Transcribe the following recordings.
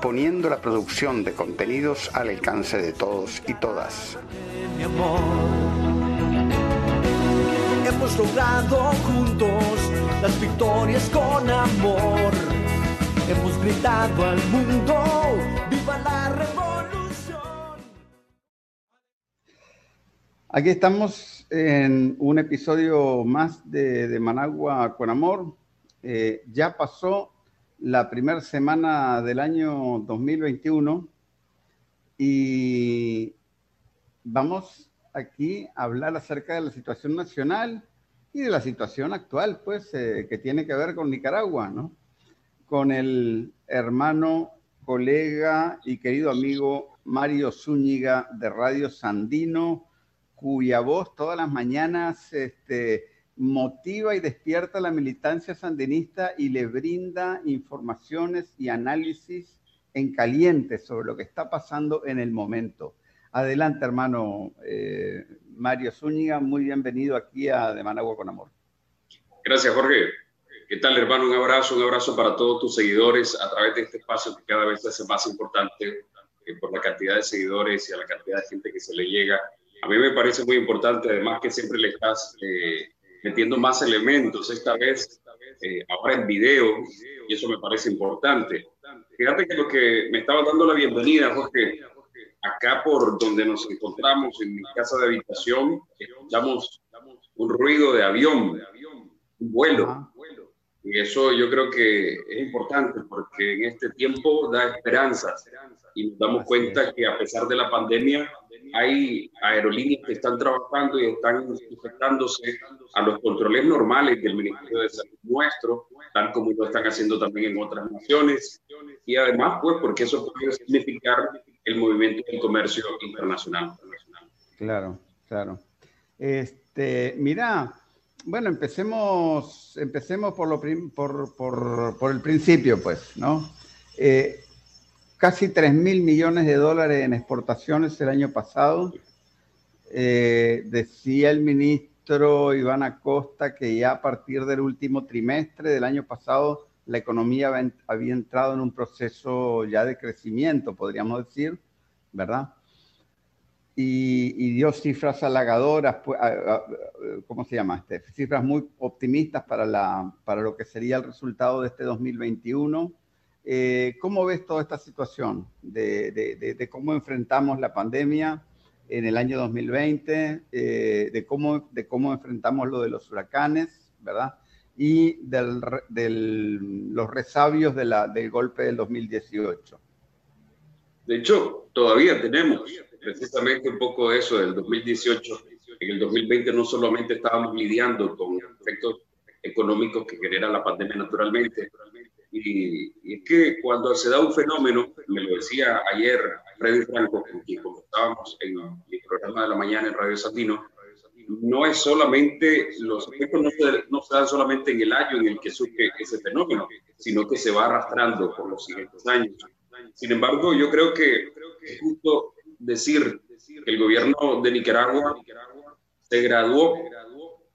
poniendo la producción de contenidos al alcance de todos y todas. Hemos logrado juntos las victorias con amor. Hemos gritado al mundo, ¡viva la revolución! Aquí estamos en un episodio más de, Managua con Amor. Eh, ya pasó la primera semana del año 2021 y vamos aquí a hablar acerca de la situación nacional y de la situación actual, pues, eh, que tiene que ver con Nicaragua, ¿no? Con el hermano, colega y querido amigo Mario Zúñiga de Radio Sandino, cuya voz todas las mañanas este, motiva y despierta la militancia sandinista y le brinda informaciones y análisis en caliente sobre lo que está pasando en el momento. Adelante, hermano eh, Mario Zúñiga, muy bienvenido aquí a De Managua con Amor. Gracias, Jorge. ¿Qué tal, hermano? Un abrazo, un abrazo para todos tus seguidores a través de este espacio que cada vez se hace más importante eh, por la cantidad de seguidores y a la cantidad de gente que se le llega. A mí me parece muy importante, además, que siempre le estás eh, metiendo más elementos, esta vez eh, ahora en video, y eso me parece importante. Fíjate que lo que me estaba dando la bienvenida, Jorge, acá por donde nos encontramos, en mi casa de habitación, escuchamos un ruido de avión, un vuelo. Y eso yo creo que es importante porque en este tiempo da esperanza y nos damos cuenta que a pesar de la pandemia, hay aerolíneas que están trabajando y están sujetándose a los controles normales del Ministerio de Salud nuestro, tal como lo están haciendo también en otras naciones. Y además, pues, porque eso puede significar el movimiento del comercio internacional. Claro, claro. Este, mira, bueno, empecemos, empecemos por, lo por, por, por, el principio, pues, ¿no? Eh, casi 3 mil millones de dólares en exportaciones el año pasado. Eh, decía el ministro Iván Acosta que ya a partir del último trimestre del año pasado la economía había entrado en un proceso ya de crecimiento, podríamos decir, ¿verdad? Y, dio cifras halagadoras, pues, ¿cómo se llama? Este? Cifras muy optimistas para, la, para lo que sería el resultado de este 2021 eh, ¿Cómo ves toda esta situación de, cómo enfrentamos la pandemia en el año 2020, eh, de, cómo, de cómo enfrentamos lo de los huracanes, ¿verdad? Y de los resabios del golpe del 2018. De hecho, todavía tenemos precisamente un poco de eso del 2018. En el 2020 no solamente estábamos lidiando con efectos económicos que genera la pandemia naturalmente, y, es que cuando se da un fenómeno, me lo decía ayer Freddy Franco, con quien conversábamos en el programa de la mañana en Radio Sandino, no es solamente, los efectos no se, no se, dan solamente en el año en el que surge ese fenómeno, sino que se va arrastrando por los siguientes años. Sin embargo, yo creo que es justo decir que el gobierno de Nicaragua se graduó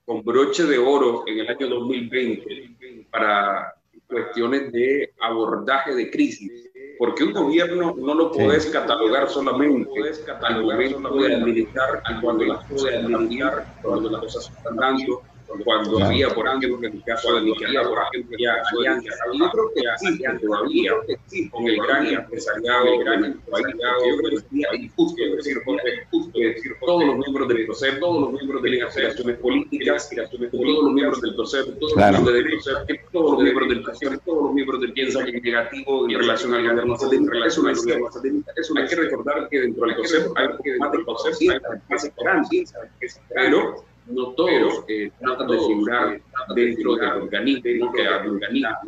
con broche de oro en el año 2020 para cuestiones de abordaje de crisis, porque un gobierno no lo puedes catalogar solamente al momento de administrar cuando las cosas están cuando las cosas están dando, cuando había, por ejemplo, en el caso de Nicaragua, por ejemplo, ya alianzas. Yo creo que existe todavía con el gran empresariado, el gran país. Yo creo que es injusto decir, justo decir, todos los miembros del proceso, todos los miembros de las aspiraciones políticas, todos los miembros del proceso, todos los miembros del proceso, todos los miembros del proceso, todos los miembros del piensan negativo en relación al gobierno en relación al gobierno Hay que recordar que dentro del proceso hay más del proceso, hay más esperanza, pero no todos eh, tratan de figurar dentro del organismo que organiza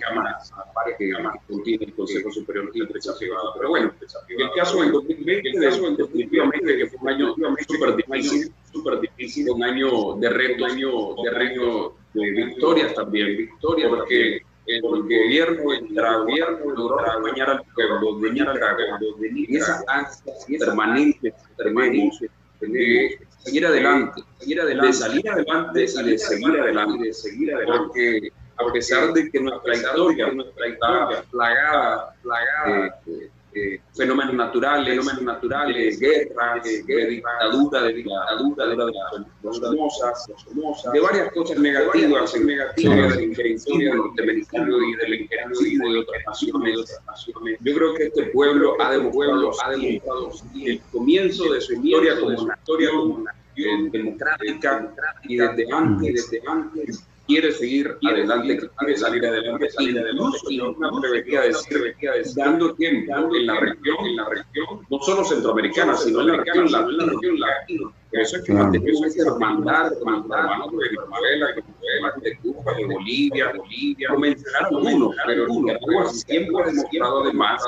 cámaras, varias cámaras que contiene el Consejo Superior de la Empresa Privada. Pero bueno, el caso del 2020, definitivamente que fue un año súper difícil, súper difícil, un año de reto, año de reto de victorias también, victorias, porque el gobierno, el gobierno logró acompañar al pueblo de Nicaragua en esas ansias permanentes, permanentes de seguir adelante, seguir adelante, de salir adelante y de seguir adelante, de seguir adelante. Porque a pesar de que nuestra historia, nuestra historia plagada, plagada de, fenómenos naturales, fenómenos naturales, guerras, de dictadura, de dictadura, de, las famosas, de varias cosas negativas, negativas del territorio norteamericano y del imperialismo de otras naciones. Yo creo que este pueblo ha demostrado, ha demostrado el comienzo de su historia como una historia como una democrática y desde antes, desde antes quiere seguir adelante, quiere salir adelante, salir adelante. Y no me atrevería a decir, dando tiempo en la región, en la región, no solo centroamericana, sino en la región latina. Por eso es que mantenemos esa hermandad, hermanos de Venezuela, de Cuba, de Bolivia, Bolivia, no mencionaron uno, pero Nicaragua siempre ha demostrado además,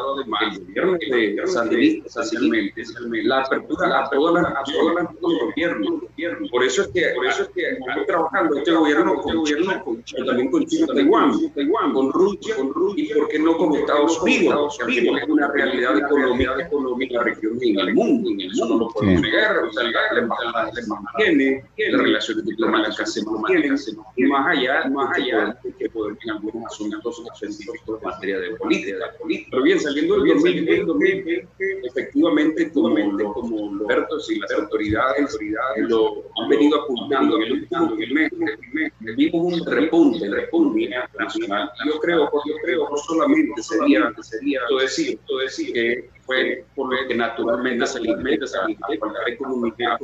el gobierno de sandinistas, esencialmente, la apertura a todas las, a todas las gobiernos. Por eso es que, por eso es que estamos trabajando este gobierno con gobierno pero también con China, Taiwán, Taiwán, con Rusia, con Rusia, y por qué no con Estados Unidos, que es una realidad económica, económica. región en el mundo, en el mundo. no lo podemos negar, o sea, embajada se mantiene, las relaciones diplomáticas se mantienen, y más allá, más allá de que podemos en algunos asuntos específicos en materia de política, Pero bien, saliendo del 2020, efectivamente, como, como los expertos y las autoridades, lo han venido apuntando en el último mes, vimos un repunte, el repunte nacional. Yo creo, yo creo, no solamente sería, sería todo decir, todo decir que fue por lo que naturalmente se alimenta la economía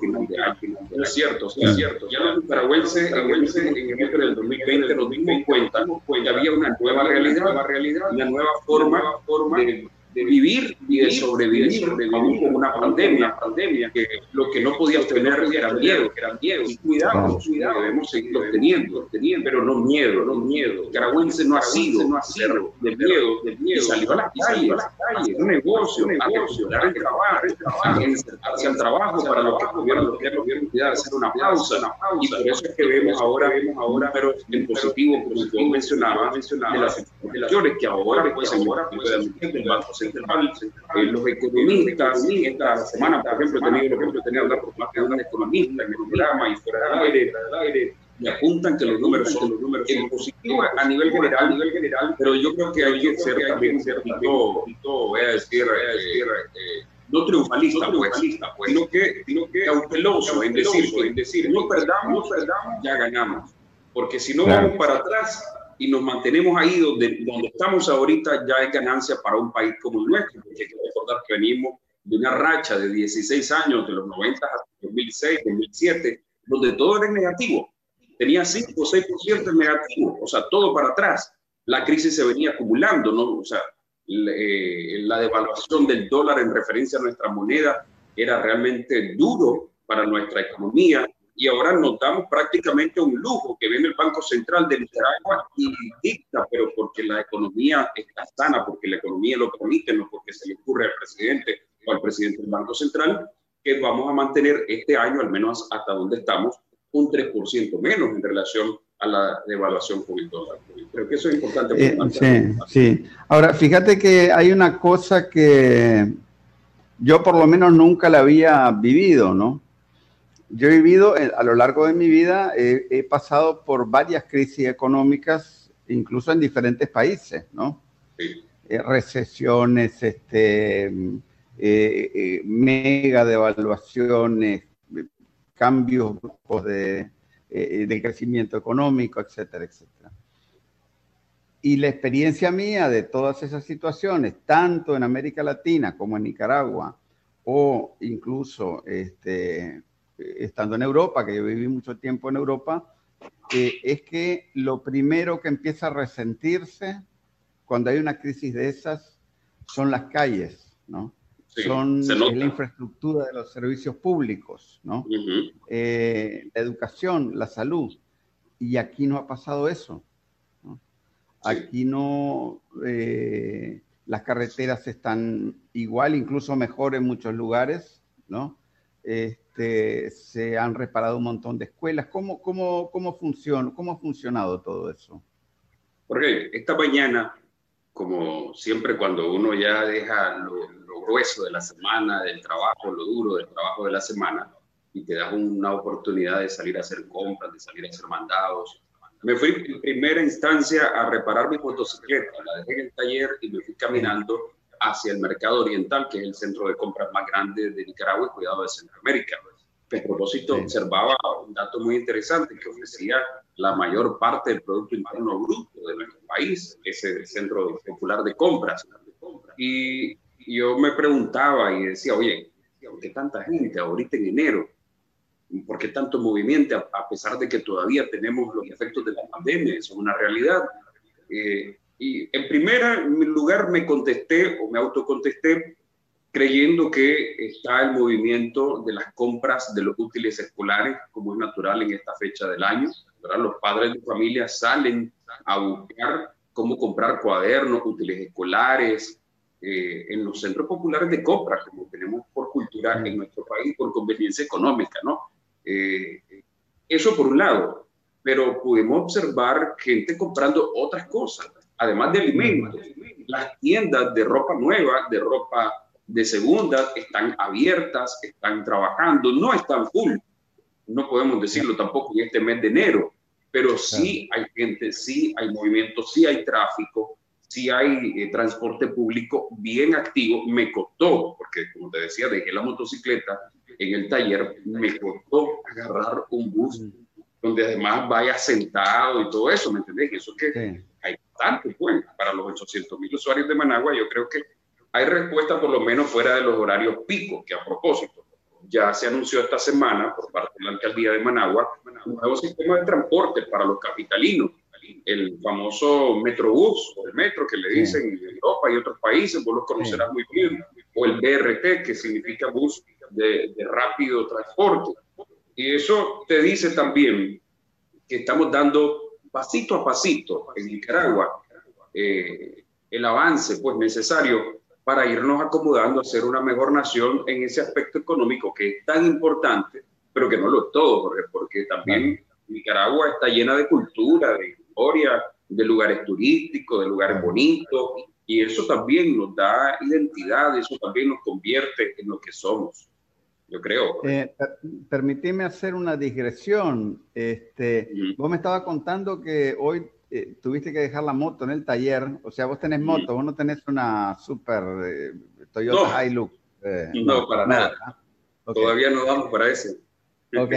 Es cierto, es cierto. Ya los nicaragüenses en el mes del 2020 nos dimos cuenta que había una nueva realidad, una nueva forma, forma de de vivir y de sobrevivir, aún con una pandemia, pandemia, que lo que no podía tener era miedo, era miedo. Y cuidado, cuidado, debemos seguirlo teniendo, teniendo, pero no miedo, no miedo. Caragüense no ha sido, no ha sido. de miedo, de miedo. Y salió a las calles, a las calles, un negocio, un negocio, a el trabajo, insertarse al trabajo para los que tuvieron los que tuvieron hacer una pausa, una pausa. Y por eso es que vemos ahora, vemos ahora, pero en positivo, como tú mencionaba, mencionaba, de las exportaciones que ahora, pues, ahora, pues, el Banco Central, eh, los economistas, esta semana, por ejemplo, he tenido, por ejemplo, he tenido hablar por más de un economista en el programa y fuera del aire, aire, me apuntan que los números son los números en positivo a nivel general, a nivel general, pero yo creo que hay que ser también cierto, voy a decir, voy a decir eh, no triunfalista, no triunfalista pues, sino que, sino que cauteloso, en decir, en decir, no perdamos, no perdamos, ya ganamos. Porque si no vamos para atrás, y nos mantenemos ahí donde, donde estamos ahorita, ya es ganancia para un país como el nuestro, porque hay que recordar que venimos de una racha de 16 años, de los 90 hasta 2006, 2007, donde todo era negativo. Tenía 5 o 6% en negativo, o sea, todo para atrás. La crisis se venía acumulando, ¿no? O sea, eh, la devaluación del dólar en referencia a nuestra moneda era realmente duro para nuestra economía y ahora nos damos prácticamente un lujo que viene el Banco Central de Nicaragua y dicta, pero porque la economía está sana, porque la economía lo permite, no porque se le ocurre al presidente o al presidente del Banco Central, que vamos a mantener este año, al menos hasta donde estamos, un 3% menos en relación a la devaluación con el dólar. Creo que eso es importante. Eh, sí, sí. Ahora, fíjate que hay una cosa que yo por lo menos nunca la había vivido, ¿no? Yo he vivido a lo largo de mi vida, he pasado por varias crisis económicas, incluso en diferentes países, ¿no? Eh, recesiones, este, eh, eh, mega devaluaciones, cambios de, de crecimiento económico, etcétera, etcétera. Y la experiencia mía de todas esas situaciones, tanto en América Latina como en Nicaragua, o incluso este, estando en Europa, que yo viví mucho tiempo en Europa, eh, es que lo primero que empieza a resentirse cuando hay una crisis de esas son las calles, ¿no? son la infraestructura de los servicios públicos, ¿no? Eh, la educación, la salud. Y aquí no ha pasado eso. Aquí no, eh, las carreteras están igual, incluso mejor en muchos lugares, ¿no? Este, se han reparado un montón de escuelas. ¿Cómo, cómo, cómo, funciona, ¿Cómo ha funcionado todo eso? Porque esta mañana, como siempre cuando uno ya deja lo, lo, grueso de la semana, del trabajo, lo duro del trabajo de la semana, y te das una oportunidad de salir a hacer compras, de salir a hacer mandados, me fui en primera instancia a reparar mi motocicleta, la dejé en el taller y me fui caminando hacia el mercado oriental, que es el centro de compras más grande de Nicaragua y cuidado de Centroamérica. A propósito, observaba un dato muy interesante que ofrecía la mayor parte del Producto Interno Bruto de nuestro país, ese centro popular de compras. Y yo me preguntaba y decía, oye, ¿por qué tanta gente ahorita en enero? ¿Por qué tanto movimiento a pesar de que todavía tenemos los efectos de la pandemia? Eso es una realidad. Eh, y en primer lugar me contesté o me autocontesté creyendo que está el movimiento de las compras de los útiles escolares, como es natural en esta fecha del año. ¿verdad? Los padres de familia salen a buscar cómo comprar cuadernos, útiles escolares, eh, en los centros populares de compra, como tenemos por cultura en nuestro país, por conveniencia económica, ¿no? Eh, eso por un lado, pero pudimos observar gente comprando otras cosas, además de alimentos. Las tiendas de ropa nueva, de ropa de segunda, están abiertas, están trabajando, no están full. No podemos decirlo tampoco en este mes de enero, pero sí hay gente, sí hay movimiento, sí hay tráfico, sí hay eh, transporte público bien activo. Me costó, porque como te decía, dejé la motocicleta en el taller, me costó agarrar un bus donde además vaya sentado y todo eso, ¿me entendés? Y eso que hay bastante, pues, para los 800 mil usuarios de Managua, yo creo que hay respuesta por lo menos fuera de los horarios picos, que a propósito, ya se anunció esta semana por parte de la alcaldía de Managua un nuevo sistema de transporte para los capitalinos, el famoso Metrobús o el metro que le dicen en Europa y otros países, vos lo conocerás muy bien, o el BRT, que significa bus de, rápido transporte. Y eso te dice también que estamos dando pasito a pasito en Nicaragua eh, el avance pues necesario para irnos acomodando a ser una mejor nación en ese aspecto económico que es tan importante, pero que no lo es todo, porque, porque también Nicaragua está llena de cultura, de historia, de lugares turísticos, de lugares bonitos, y eso también nos da identidad, eso también nos convierte en lo que somos yo creo. Eh, permitime hacer una digresión. Este, Vos me estabas contando que hoy eh, tuviste que dejar la moto en el taller. O sea, vos tenés moto, vos no tenés una super eh, Toyota Hilux. no, para nada. Todavía no vamos para ese. Ok.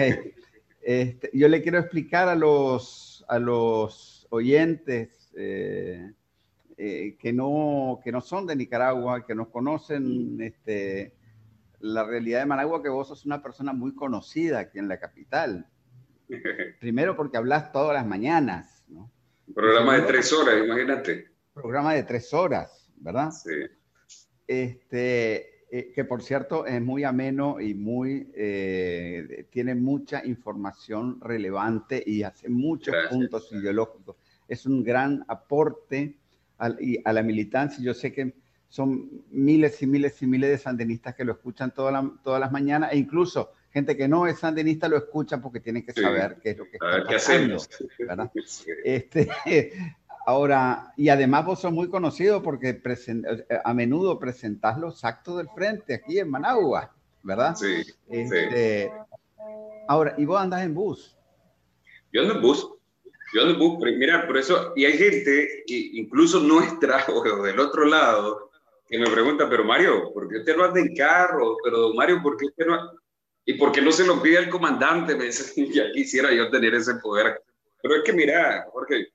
Este, yo le quiero explicar a los, a los oyentes que, no, que no son de Nicaragua, que nos conocen, este, la realidad de Managua que vos sos una persona muy conocida aquí en la capital. Primero porque hablas todas las mañanas, ¿no? Un programa de tres horas, imagínate. Programa de tres horas, ¿verdad? Sí. Este, eh, que por cierto es muy ameno y muy, eh, tiene mucha información relevante y hace muchos puntos ideológicos. Es un gran aporte a la militancia. Yo sé que son miles y miles y miles de sandinistas que lo escuchan todas las mañanas e incluso gente que no es sandinista lo escucha porque tiene que saber qué es lo que está pasando. Este, ahora, y además vos sos muy conocido porque a menudo presentás los actos del frente aquí en Managua, ¿verdad? Sí. Este, ahora, y vos andás en bus. Yo ando en bus. Yo ando en bus, mira, por eso, y hay gente, incluso nuestra o del otro lado, que me pregunta, pero Mario, ¿por qué usted no anda en carro? Pero Mario, ¿por qué usted no... ¿Y por qué no se lo pide al comandante? Me dice, ya quisiera yo tener ese poder. Pero es que mira, Jorge,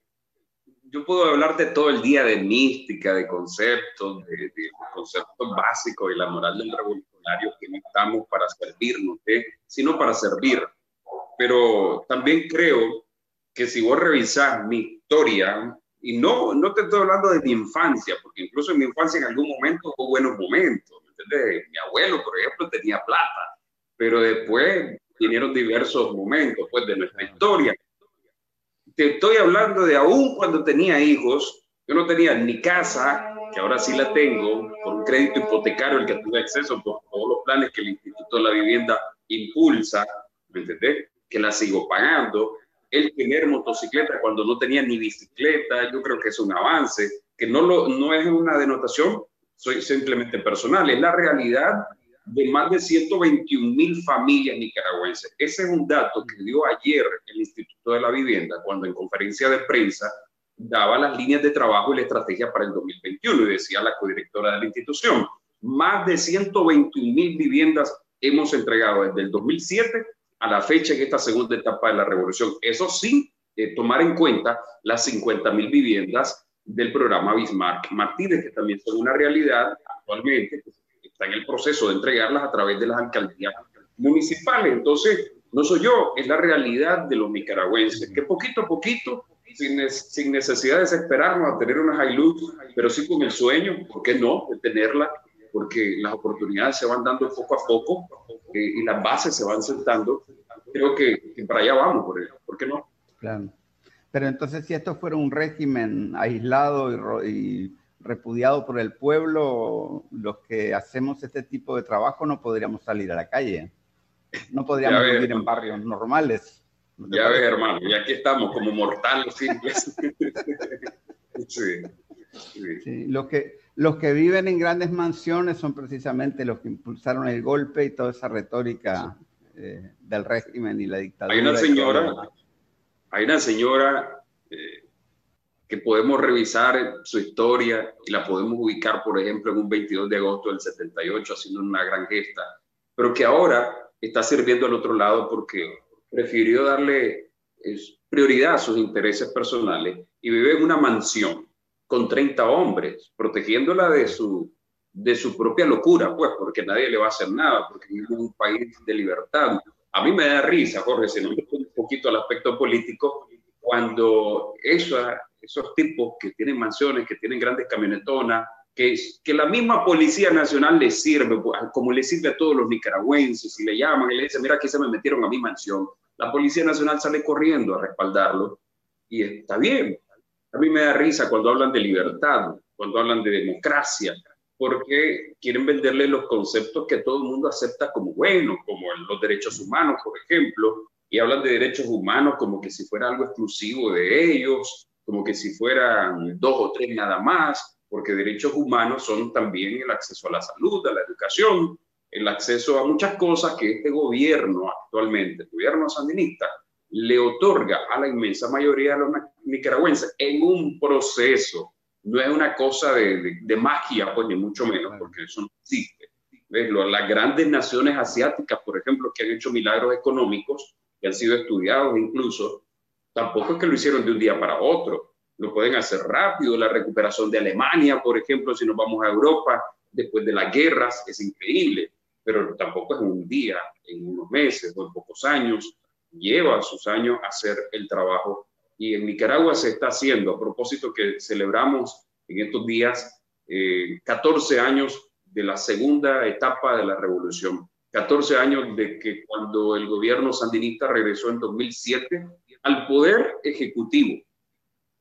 yo puedo hablarte todo el día de mística, de conceptos, de, conceptos básicos y la moral del revolucionario que no estamos para servirnos, ¿eh? sino para servir. Pero también creo que si vos revisás mi historia, y no, no te estoy hablando de mi infancia, porque incluso en mi infancia en algún momento hubo buenos momentos. ¿me Mi abuelo, por ejemplo, tenía plata, pero después vinieron diversos momentos pues, de nuestra historia. te estoy hablando de aún cuando tenía hijos, yo no tenía ni casa, que ahora sí la tengo, por un crédito hipotecario al que tuve acceso por todos los planes que el Instituto de la Vivienda impulsa, ¿me entendés? Que la sigo pagando. El tener motocicleta cuando no tenía ni bicicleta, yo creo que es un avance, que no, lo, no es una denotación, soy simplemente personal, es la realidad de más de 121 mil familias nicaragüenses. Ese es un dato que dio ayer el Instituto de la Vivienda cuando en conferencia de prensa daba las líneas de trabajo y la estrategia para el 2021 y decía la codirectora de la institución, más de 121 mil viviendas hemos entregado desde el 2007 a la fecha en esta segunda etapa de la revolución. Eso sí, eh, tomar en cuenta las 50 mil viviendas del programa Bismarck Martínez, que también son una realidad actualmente, está en el proceso de entregarlas a través de las alcaldías municipales. Entonces, no soy yo, es la realidad de los nicaragüenses, que poquito a poquito, sin, sin necesidad de desesperarnos a tener una Hilux, pero sí con el sueño, ¿por qué no?, de tenerla, porque las oportunidades se van dando poco a poco eh, y las bases se van sentando. Creo que, para allá vamos, por, ¿por qué no? Claro. Pero entonces, si esto fuera un régimen aislado y, repudiado por el pueblo, los que hacemos este tipo de trabajo no podríamos salir a la calle. No podríamos vivir en barrios normales. ya ves, hermano, y aquí estamos como mortales simples. sí, sí. los, que, los que viven en grandes mansiones son precisamente los que impulsaron el golpe y toda esa retórica eh, del régimen y la dictadura. Hay una señora, hay una señora eh, que podemos revisar su historia y la podemos ubicar, por ejemplo, en un 22 de agosto del 78, haciendo una gran gesta, pero que ahora está sirviendo al otro lado porque prefirió darle prioridad a sus intereses personales y vive en una mansión con 30 hombres, protegiéndola de su, de su propia locura, pues, porque nadie le va a hacer nada, porque en un país de libertad, a mí me da risa, Jorge, si no un poquito al aspecto político, cuando esos, esos tipos que tienen mansiones, que tienen grandes camionetonas, que, que la misma Policía Nacional les sirve, pues, como le sirve a todos los nicaragüenses, y le llaman y le dicen, mira, aquí se me metieron a mi mansión, la Policía Nacional sale corriendo a respaldarlo, y está bien. A mí me da risa cuando hablan de libertad, cuando hablan de democracia, porque quieren venderle los conceptos que todo el mundo acepta como buenos, como los derechos humanos, por ejemplo, y hablan de derechos humanos como que si fuera algo exclusivo de ellos, como que si fueran dos o tres nada más, porque derechos humanos son también el acceso a la salud, a la educación, el acceso a muchas cosas que este gobierno actualmente, el gobierno sandinista, le otorga a la inmensa mayoría de los nicaragüenses en un proceso no es una cosa de, de, magia, pues ni mucho menos, porque eso no existe. ¿Ves? Las grandes naciones asiáticas, por ejemplo, que han hecho milagros económicos, que han sido estudiados incluso, tampoco es que lo hicieron de un día para otro. Lo pueden hacer rápido. La recuperación de Alemania, por ejemplo, si nos vamos a Europa, después de las guerras, es increíble, pero tampoco es un día, en unos meses o en pocos años. Lleva sus años hacer el trabajo. Y en Nicaragua se está haciendo, a propósito que celebramos en estos días 14 eh, años de la segunda etapa de la revolución, 14 años de que cuando el gobierno sandinista regresó en 2007 al poder ejecutivo,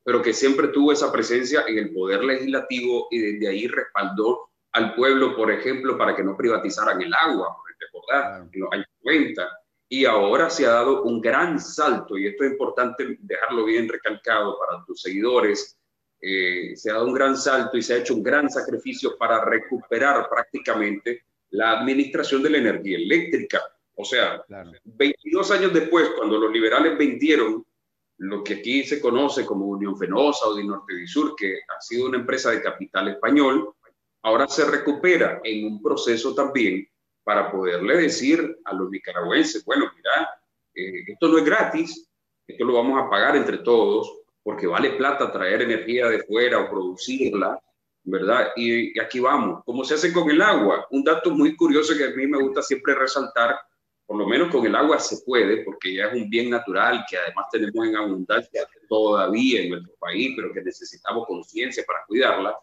pero que siempre tuvo esa presencia en el poder legislativo y desde ahí respaldó al pueblo, por ejemplo, para que no privatizaran el agua, recordar, en los años 90, y ahora se ha dado un gran salto, y esto es importante dejarlo bien recalcado para tus seguidores, eh, se ha dado un gran salto y se ha hecho un gran sacrificio para recuperar prácticamente la administración de la energía eléctrica. O sea, 22 años después, cuando los liberales vendieron lo que aquí se conoce como Unión Fenosa o de Norte y Sur, que ha sido una empresa de capital español, ahora se recupera en un proceso también para poderle decir a los nicaragüenses, bueno, mira, eh, esto no es gratis, esto lo vamos a pagar entre todos, porque vale plata traer energía de fuera o producirla, ¿verdad? Y, aquí vamos. ¿Cómo se hace con el agua? Un dato muy curioso que a mí me gusta siempre resaltar, por lo menos con el agua se puede, porque ya es un bien natural que además tenemos en abundancia todavía en nuestro país, pero que necesitamos conciencia para cuidarla,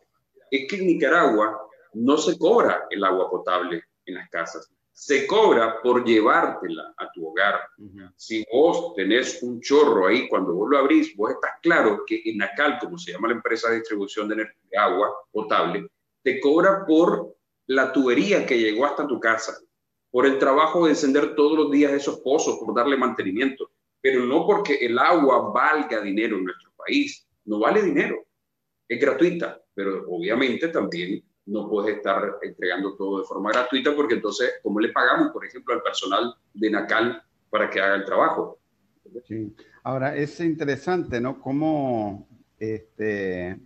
es que en Nicaragua no se cobra el agua potable en las casas. se cobra por llevártela a tu hogar. Si vos tenés un chorro ahí, cuando vos lo abrís, vos estás claro que en Nacal, como se llama la empresa de distribución de, de agua potable, te cobra por la tubería que llegó hasta tu casa, por el trabajo de encender todos los días esos pozos, por darle mantenimiento, pero no porque el agua valga dinero en nuestro país, no vale dinero, es gratuita, pero obviamente también no puedes estar entregando todo de forma gratuita porque entonces, ¿cómo le pagamos, por ejemplo, al personal de Nacal para que haga el trabajo? Sí. Ahora, es interesante, ¿no? Cómo este,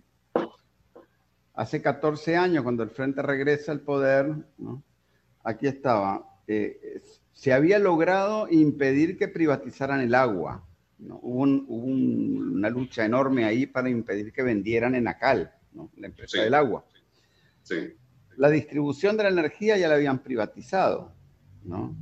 hace 14 años, cuando el Frente regresa al poder, ¿no? aquí estaba, eh, se había logrado impedir que privatizaran el agua. ¿no? Hubo, una lucha enorme ahí para impedir que vendieran en Acal, ¿no? la empresa del agua. Sí. La distribución de la energía ya la habían privatizado, ¿no?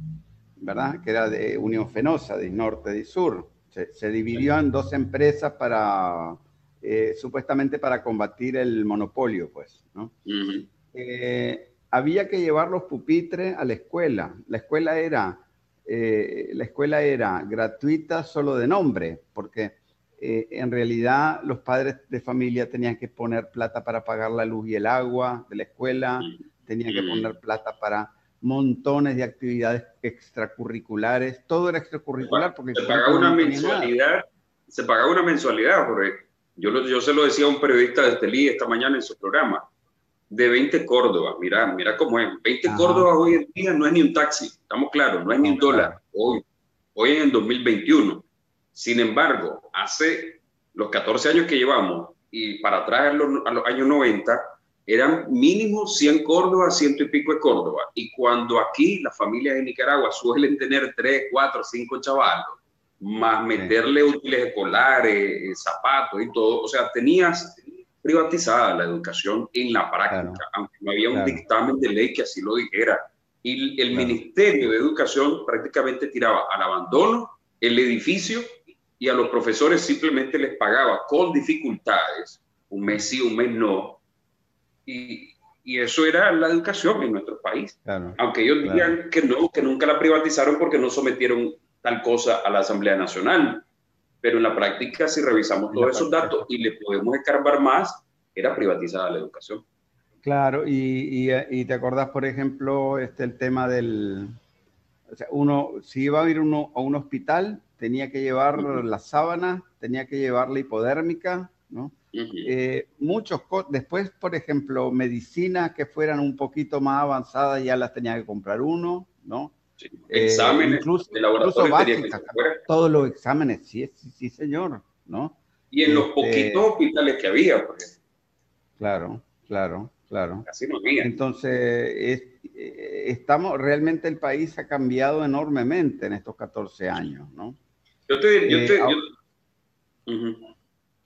¿verdad? Que era de Unión Fenosa, de norte y sur. Se, dividió en dos empresas para, eh, supuestamente para combatir el monopolio, pues, ¿no? había que llevar los pupitres a la escuela. La escuela era, eh, la escuela era gratuita solo de nombre, porque eh, en realidad los padres de familia tenían que poner plata para pagar la luz y el agua de la escuela, tenían que poner plata para montones de actividades extracurriculares, todo era extracurricular porque se pagaba una mensualidad, se pagaba una mensualidad, porque yo, yo se lo decía a un periodista de Estelí esta mañana en su programa, de 20 Córdoba. Mira, mira cómo es. 20 Córdoba hoy en día no es ni un taxi, estamos claros, no es ni un dólar hoy, hoy en el 2021. Sin embargo, hace los 14 años que llevamos y para atrás a los, años 90, eran mínimo 100 Córdoba, ciento y pico de Córdoba. Y cuando aquí las familias de Nicaragua suelen tener 3, 4, 5 chavalos, más meterle útiles escolares, zapatos y todo, o sea, tenías privatizada la educación en la práctica, aunque no había un dictamen de ley que así lo dijera. Y el Ministerio de Educación prácticamente tiraba al abandono el edificio y a los profesores simplemente les pagaba con dificultades, un mes sí, un mes no. Y, y eso era la educación en nuestro país. Aunque ellos digan que no, que nunca la privatizaron porque no sometieron tal cosa a la Asamblea Nacional pero en la práctica, si revisamos todos esos datos y le podemos escarbar más, era privatizada la educación. Claro, y, y, te acordás, por ejemplo, este, el tema del, o sea, uno, si iba a ir uno a un hospital, tenía que llevar la sábana, tenía que llevar la hipodérmica, ¿no? Eh, muchos, después, por ejemplo, medicinas que fueran un poquito más avanzadas ya las tenía que comprar uno, ¿no? Eh, exámenes incluso, de laboratorio todos los exámenes, sí, sí, señor, ¿no? Y en los este, poquitos hospitales que había, por ejemplo. Claro, claro, claro. Así no había. Entonces, eh, estamos, realmente el país ha cambiado enormemente en estos 14 años, ¿no? Yo te, yo te,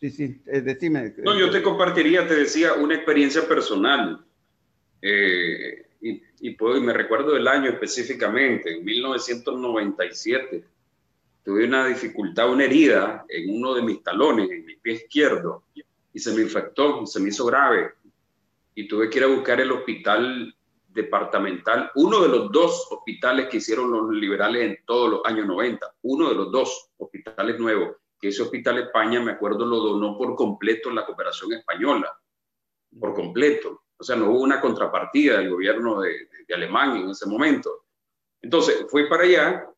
Sí, sí, decime. No, yo te compartiría, te decía, una experiencia personal. Eh, y, puedo, y me recuerdo del año específicamente, en 1997, tuve una dificultad, una herida en uno de mis talones, en mi pie izquierdo, y se me infectó, se me hizo grave, y tuve que ir a buscar el hospital departamental, uno de los dos hospitales que hicieron los liberales en todos los años 90, uno de los dos hospitales nuevos, que ese hospital España, me acuerdo, lo donó por completo la cooperación española, por completo. O sea, no hubo una contrapartida del gobierno de, Alemania en ese momento. Entonces, fui para allá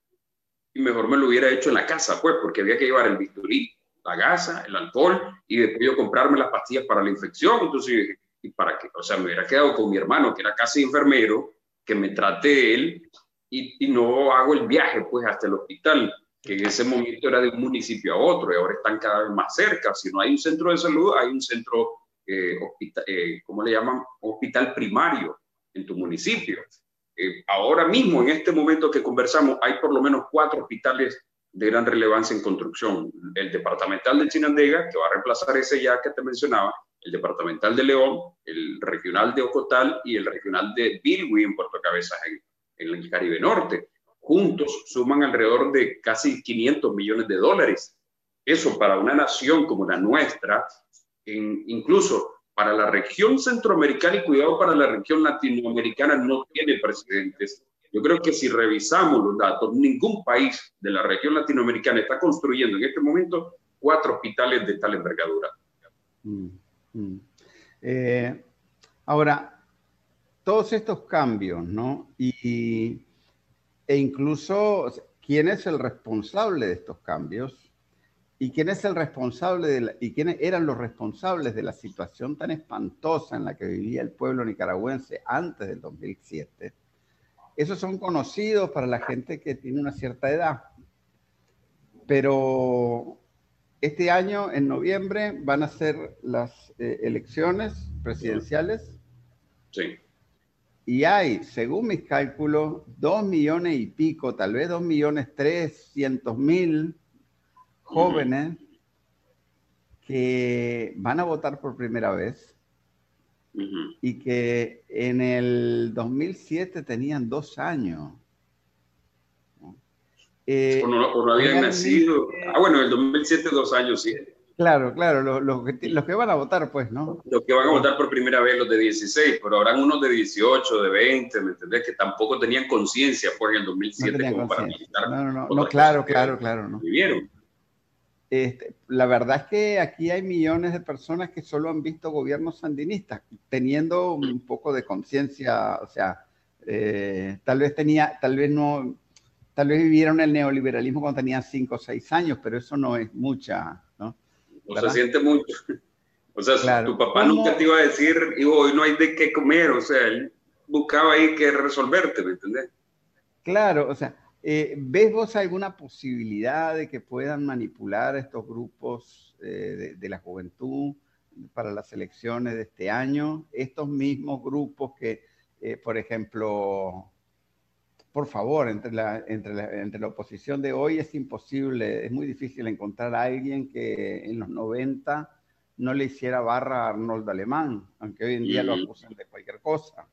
y mejor me lo hubiera hecho en la casa, pues, porque había que llevar el bisturí, la gasa, el alcohol y después comprarme las pastillas para la infección. Entonces, ¿y para qué? O sea, me hubiera quedado con mi hermano, que era casi enfermero, que me trate él y, y no hago el viaje, pues, hasta el hospital que en ese momento era de un municipio a otro y ahora están cada vez más cerca. Si no hay un centro de salud, hay un centro eh, hospital, eh, ¿cómo le llaman? Hospital primario en tu municipio. Eh, ahora mismo, en este momento que conversamos, hay por lo menos cuatro hospitales de gran relevancia en construcción. El departamental de Chinandega, que va a reemplazar ese ya que te mencionaba, el departamental de León, el regional de Ocotal y el regional de Bilwi en Puerto Cabezas, en, en el Caribe Norte. Juntos suman alrededor de casi 500 millones de dólares. Eso para una nación como la nuestra incluso para la región centroamericana y cuidado para la región latinoamericana no tiene precedentes yo creo que si revisamos los datos, ningún país de la región latinoamericana está construyendo en este momento cuatro hospitales de tal envergadura. Mm, mm. Eh, ahora, todos estos cambios, ¿no? Y, e incluso, ¿quién es el responsable de estos cambios? ¿Y quién es el responsable de y quiénes eran los responsables de la situación tan espantosa en la que vivía el pueblo nicaragüense antes del 2007? Esos son conocidos para la gente que tiene una cierta edad. Pero este año, en noviembre, van a ser las eh, elecciones presidenciales. Sí. Y hay, según mis cálculos, dos millones y pico, tal vez dos millones trescientos mil jóvenes que van a votar por primera vez y que en el 2007 tenían dos años. Eh, o, no, habían nacido. Ah, bueno, en el 2007 dos años, sí. Claro, claro, los, que, los que van a votar, pues, ¿no? Los que van a votar por primera vez, los de 16, pero habrán unos de 18, de 20, ¿me entendés? Que tampoco tenían conciencia, pues, en el 2007 como para militar. No, no, no, claro, claro, claro. No. Vivieron. Este, la verdad es que aquí hay millones de personas que solo han visto gobiernos sandinistas, teniendo un poco de conciencia, o sea, eh, tal vez tenía, tal vez no, tal vez vivieron el neoliberalismo cuando tenían cinco o seis años, pero eso no es mucha, ¿no? O se siente mucho. O sea, tu papá nunca te iba a decir, hoy no hay de qué comer, o sea, él buscaba ahí que resolverte, ¿me entendés? Claro, o sea, eh, ¿Ves vos alguna posibilidad de que puedan manipular estos grupos eh, de, la juventud para las elecciones de este año? Estos mismos grupos que, eh, por ejemplo, por favor, entre la, entre, la, entre la oposición de hoy es imposible, es muy difícil encontrar a alguien que en los 90 no le hiciera barra a Arnold Alemán, aunque hoy en día lo acusan de cualquier cosa,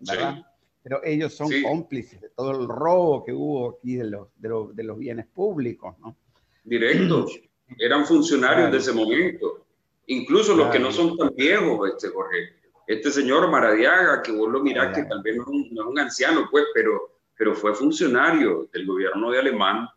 ¿verdad? pero ellos son cómplices de todo el robo que hubo aquí de los, de los, bienes públicos, ¿no? Directos, eran funcionarios de ese momento, incluso los que no son tan viejos, este Jorge. Este señor Maradiaga, que vos lo mirás, que tal vez no es, un, anciano, pues, pero, pero fue funcionario del gobierno de Alemán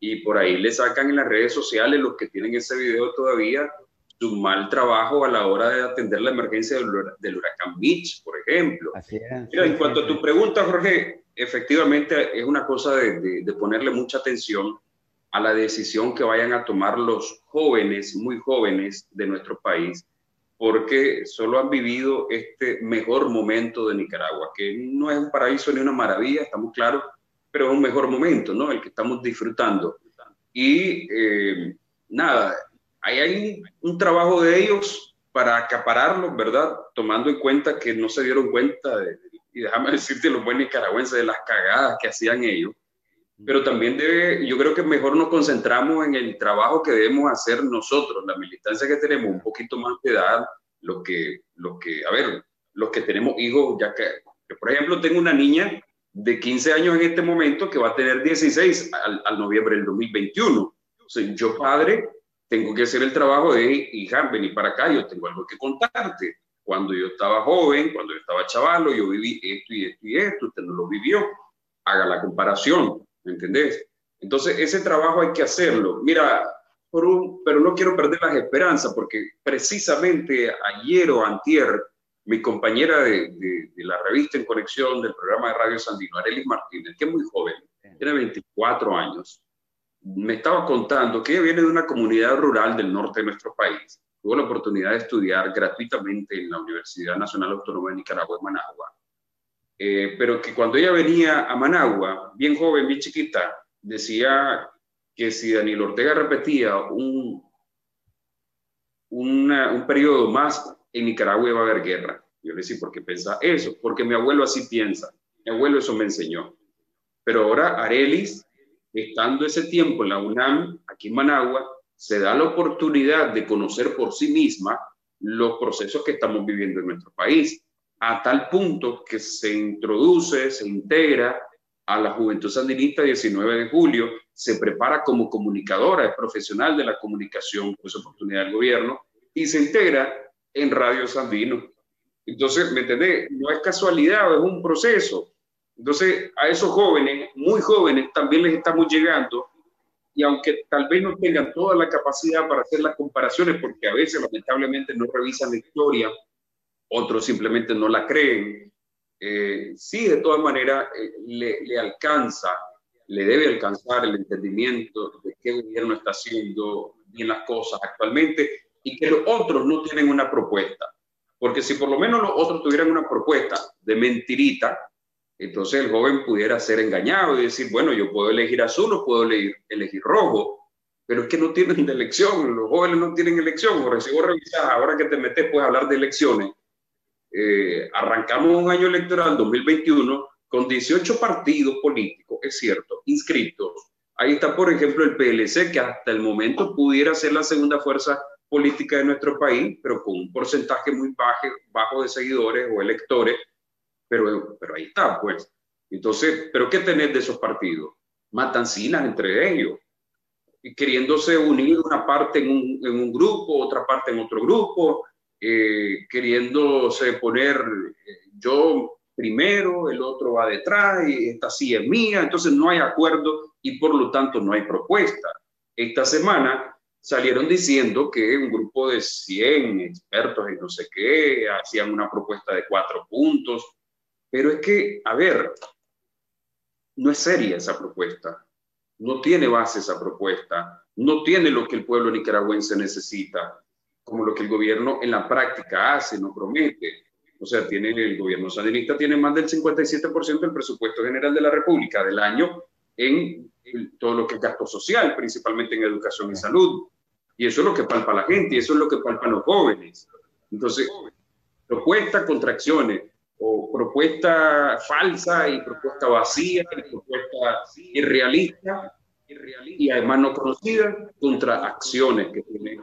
y por ahí le sacan en las redes sociales los que tienen ese video todavía su mal trabajo a la hora de atender la emergencia del, huracán Mitch, por ejemplo. Así es, Mira, en cuanto a tu pregunta, Jorge, efectivamente es una cosa de, de, ponerle mucha atención a la decisión que vayan a tomar los jóvenes, muy jóvenes de nuestro país, porque solo han vivido este mejor momento de Nicaragua, que no es un paraíso ni una maravilla, estamos claros, pero es un mejor momento, ¿no? El que estamos disfrutando. Y eh, nada, ahí hay un trabajo de ellos para acapararlos, ¿verdad? Tomando en cuenta que no se dieron cuenta, de, y déjame decirte los buenos nicaragüenses, de las cagadas que hacían ellos. Pero también debe, yo creo que mejor nos concentramos en el trabajo que debemos hacer nosotros, la militancia que tenemos un poquito más de edad, los que, los que, a ver, los que tenemos hijos, ya que, por ejemplo, tengo una niña de 15 años en este momento que va a tener 16 al, al noviembre del 2021. O sea, yo padre tengo que hacer el trabajo de, hija, vení para acá, yo tengo algo que contarte. Cuando yo estaba joven, cuando yo estaba chavalo, yo viví esto y esto y esto, usted no lo vivió. Haga la comparación, ¿me entendés? Entonces, ese trabajo hay que hacerlo. Mira, por un, pero no quiero perder las esperanzas, porque precisamente ayer o antier, mi compañera de, de, de, la revista En Conexión del programa de Radio Sandino, Arelis Martínez, que es muy joven, tiene 24 años, me estaba contando que ella viene de una comunidad rural del norte de nuestro país. Tuvo la oportunidad de estudiar gratuitamente en la Universidad Nacional Autónoma de Nicaragua, en Managua. Eh, pero que cuando ella venía a Managua, bien joven, bien chiquita, decía que si Daniel Ortega repetía un, un periodo más, en Nicaragua iba a haber guerra. Yo le decía, ¿por qué piensa eso? Porque mi abuelo así piensa. Mi abuelo eso me enseñó. Pero ahora Arelis estando ese tiempo en la UNAM, aquí en Managua, se da la oportunidad de conocer por sí misma los procesos que estamos viviendo en nuestro país, a tal punto que se introduce, se integra a la Juventud Sandinista 19 de julio, se prepara como comunicadora, es profesional de la comunicación, pues oportunidad del gobierno, y se integra en Radio Sandino. Entonces, ¿me entendés? No es casualidad, es un proceso. Entonces, a esos jóvenes, muy jóvenes, también les estamos llegando y aunque tal vez no tengan toda la capacidad para hacer las comparaciones, porque a veces lamentablemente no revisan la historia, otros simplemente no la creen, eh, sí, de todas maneras, eh, le, le, alcanza, le debe alcanzar el entendimiento de qué gobierno está haciendo bien las cosas actualmente y que los otros no tienen una propuesta. Porque si por lo menos los otros tuvieran una propuesta de mentirita, entonces el joven pudiera ser engañado y decir, bueno, yo puedo elegir azul o puedo elegir, elegir rojo, pero es que no tienen elección, los jóvenes no tienen elección. Ahora, si vos revisás, ahora que te metes, puedes hablar de elecciones. Eh, arrancamos un año electoral 2021 con 18 partidos políticos, es cierto, inscritos. Ahí está, por ejemplo, el PLC, que hasta el momento pudiera ser la segunda fuerza política de nuestro país, pero con un porcentaje muy bajo, bajo de seguidores o electores pero, pero ahí está, pues. Entonces, ¿pero qué tenés de esos partidos? Matancinas entre ellos, y queriéndose unir una parte en un, en un grupo, otra parte en otro grupo, eh, queriéndose poner eh, yo primero, el otro va detrás, y esta sí es mía, entonces no hay acuerdo y por lo tanto no hay propuesta. Esta semana salieron diciendo que un grupo de 100 expertos en no sé qué hacían una propuesta de cuatro puntos pero es que, a ver, no es seria esa propuesta, no tiene base esa propuesta, no tiene lo que el pueblo nicaragüense necesita, como lo que el gobierno en la práctica hace, no promete. O sea, tiene el gobierno sandinista tiene más del 57% del presupuesto general de la República del año en todo lo que es gasto social, principalmente en educación y salud. Y eso es lo que palpa la gente, y eso es lo que palpan los jóvenes. Entonces, propuestas, contracciones, o propuesta falsa y propuesta vacía y propuesta irrealista y además no conocida contra acciones que, tiene,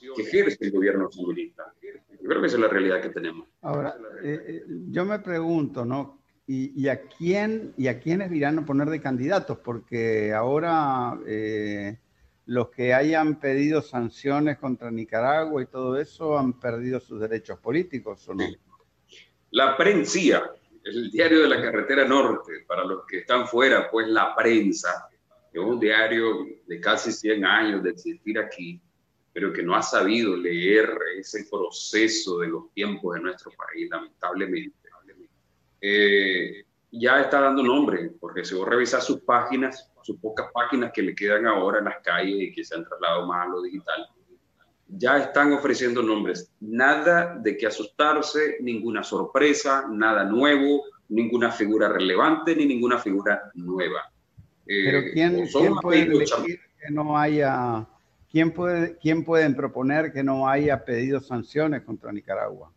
que ejerce el gobierno comunista. Yo creo que esa es la realidad que tenemos. Ahora, eh, eh, yo me pregunto, ¿no? ¿Y, ¿Y, a quién y a quiénes irán a poner de candidatos? Porque ahora eh, los que hayan pedido sanciones contra Nicaragua y todo eso han perdido sus derechos políticos, ¿o no? La Prensia, el diario de la carretera norte, para los que están fuera, pues la prensa, es un diario de casi 100 años de existir aquí, pero que no ha sabido leer ese proceso de los tiempos de nuestro país, lamentablemente. Eh, ya está dando nombre, porque si vos revisas sus páginas, sus pocas páginas que le quedan ahora en las calles y que se han trasladado más a lo digital, ya están ofreciendo nombres. Nada de que asustarse, ninguna sorpresa, nada nuevo, ninguna figura relevante ni ninguna figura nueva. Eh, Pero ¿quién, puede decir que no haya, quién puede, quién pueden proponer que no haya pedido sanciones contra Nicaragua?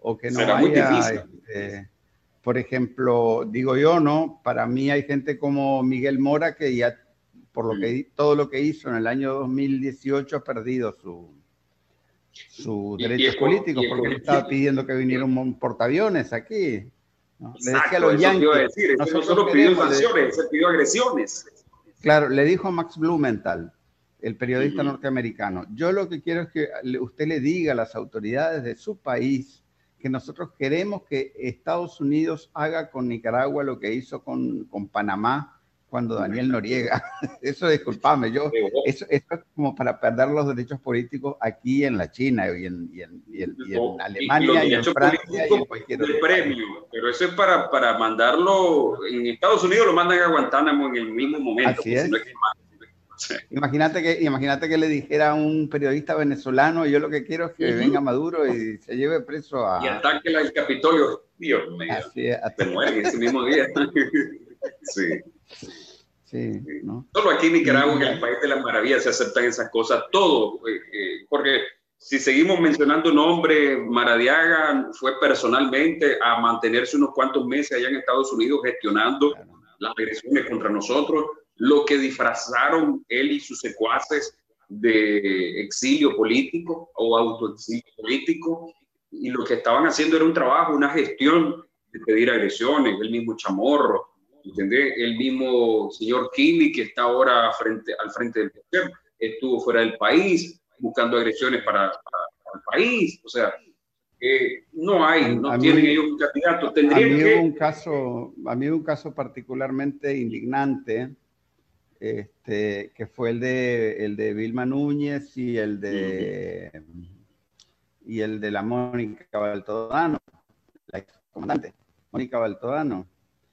O que no haya, este, por ejemplo, digo yo, ¿no? Para mí hay gente como Miguel Mora que ya, por lo que todo lo que hizo en el año 2018 ha perdido su, sus derechos políticos, porque él estaba pidiendo que viniera un portaaviones aquí. ¿no? Le decía a los Yankees. no solo pidió sanciones, se pidió agresiones. Claro, le dijo a Max Blumenthal, el periodista norteamericano, yo lo que quiero es que usted le diga a las autoridades de su país que nosotros queremos que Estados Unidos haga con Nicaragua lo que hizo con, con Panamá cuando Daniel Noriega. Eso, disculpame, yo, eso, es como para perder los derechos políticos aquí en la China y en, y en, y en, Alemania y, en Francia y en cualquier otro premio, pero eso es para, para mandarlo, en Estados Unidos lo mandan a Guantánamo en el mismo momento. Así es. Imagínate que, imagínate que le dijera a un periodista venezolano, yo lo que quiero es que venga Maduro y se lleve preso a... Y ataque el Capitolio. Dios mío. Así es, se muere ese mismo día. sí. Sí, Solo aquí en Nicaragua, en el país de las maravillas, se aceptan esas cosas, todo, eh, eh, porque si seguimos mencionando nombres, Maradiaga fue personalmente a mantenerse unos cuantos meses allá en Estados Unidos gestionando las agresiones contra nosotros, lo que disfrazaron él y sus secuaces de exilio político o autoexilio político, y lo que estaban haciendo era un trabajo, una gestión de pedir agresiones, el mismo Chamorro, el mismo señor Kimi, que está ahora frente, al frente del poder, estuvo fuera del país buscando agresiones para, el país. O sea, eh, no hay, no tienen ellos un candidato. Tendrían a mí que... un caso, a mí un caso particularmente indignante, este, que fue el de, el de Vilma Núñez y el de, y el de la Mónica Baltodano, la ex comandante, Mónica Baltodano.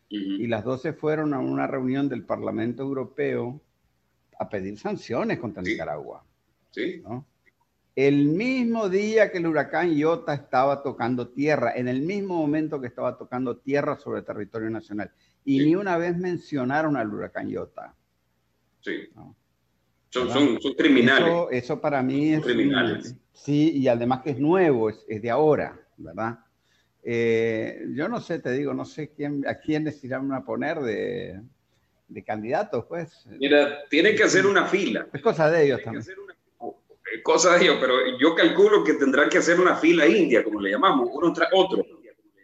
Y las dos se fueron a una reunión del Parlamento Europeo a pedir sanciones contra Nicaragua. Sí. El mismo día que el huracán Iota estaba tocando tierra, en el mismo momento que estaba tocando tierra sobre el territorio nacional. Y ni una vez mencionaron al huracán Iota. Sí. Son, son, son, criminales. Eso, para mí es... Criminales. sí, y además que es nuevo, es, es de ahora, ¿verdad? Eh, yo no sé, te digo, no sé quién, a quién les irán a poner de, de candidatos, pues. Mira, tiene que hacer una fila. Es cosa de ellos también. Es cosa de ellos, pero yo calculo que tendrán que hacer una fila india, como le llamamos, uno tras otro.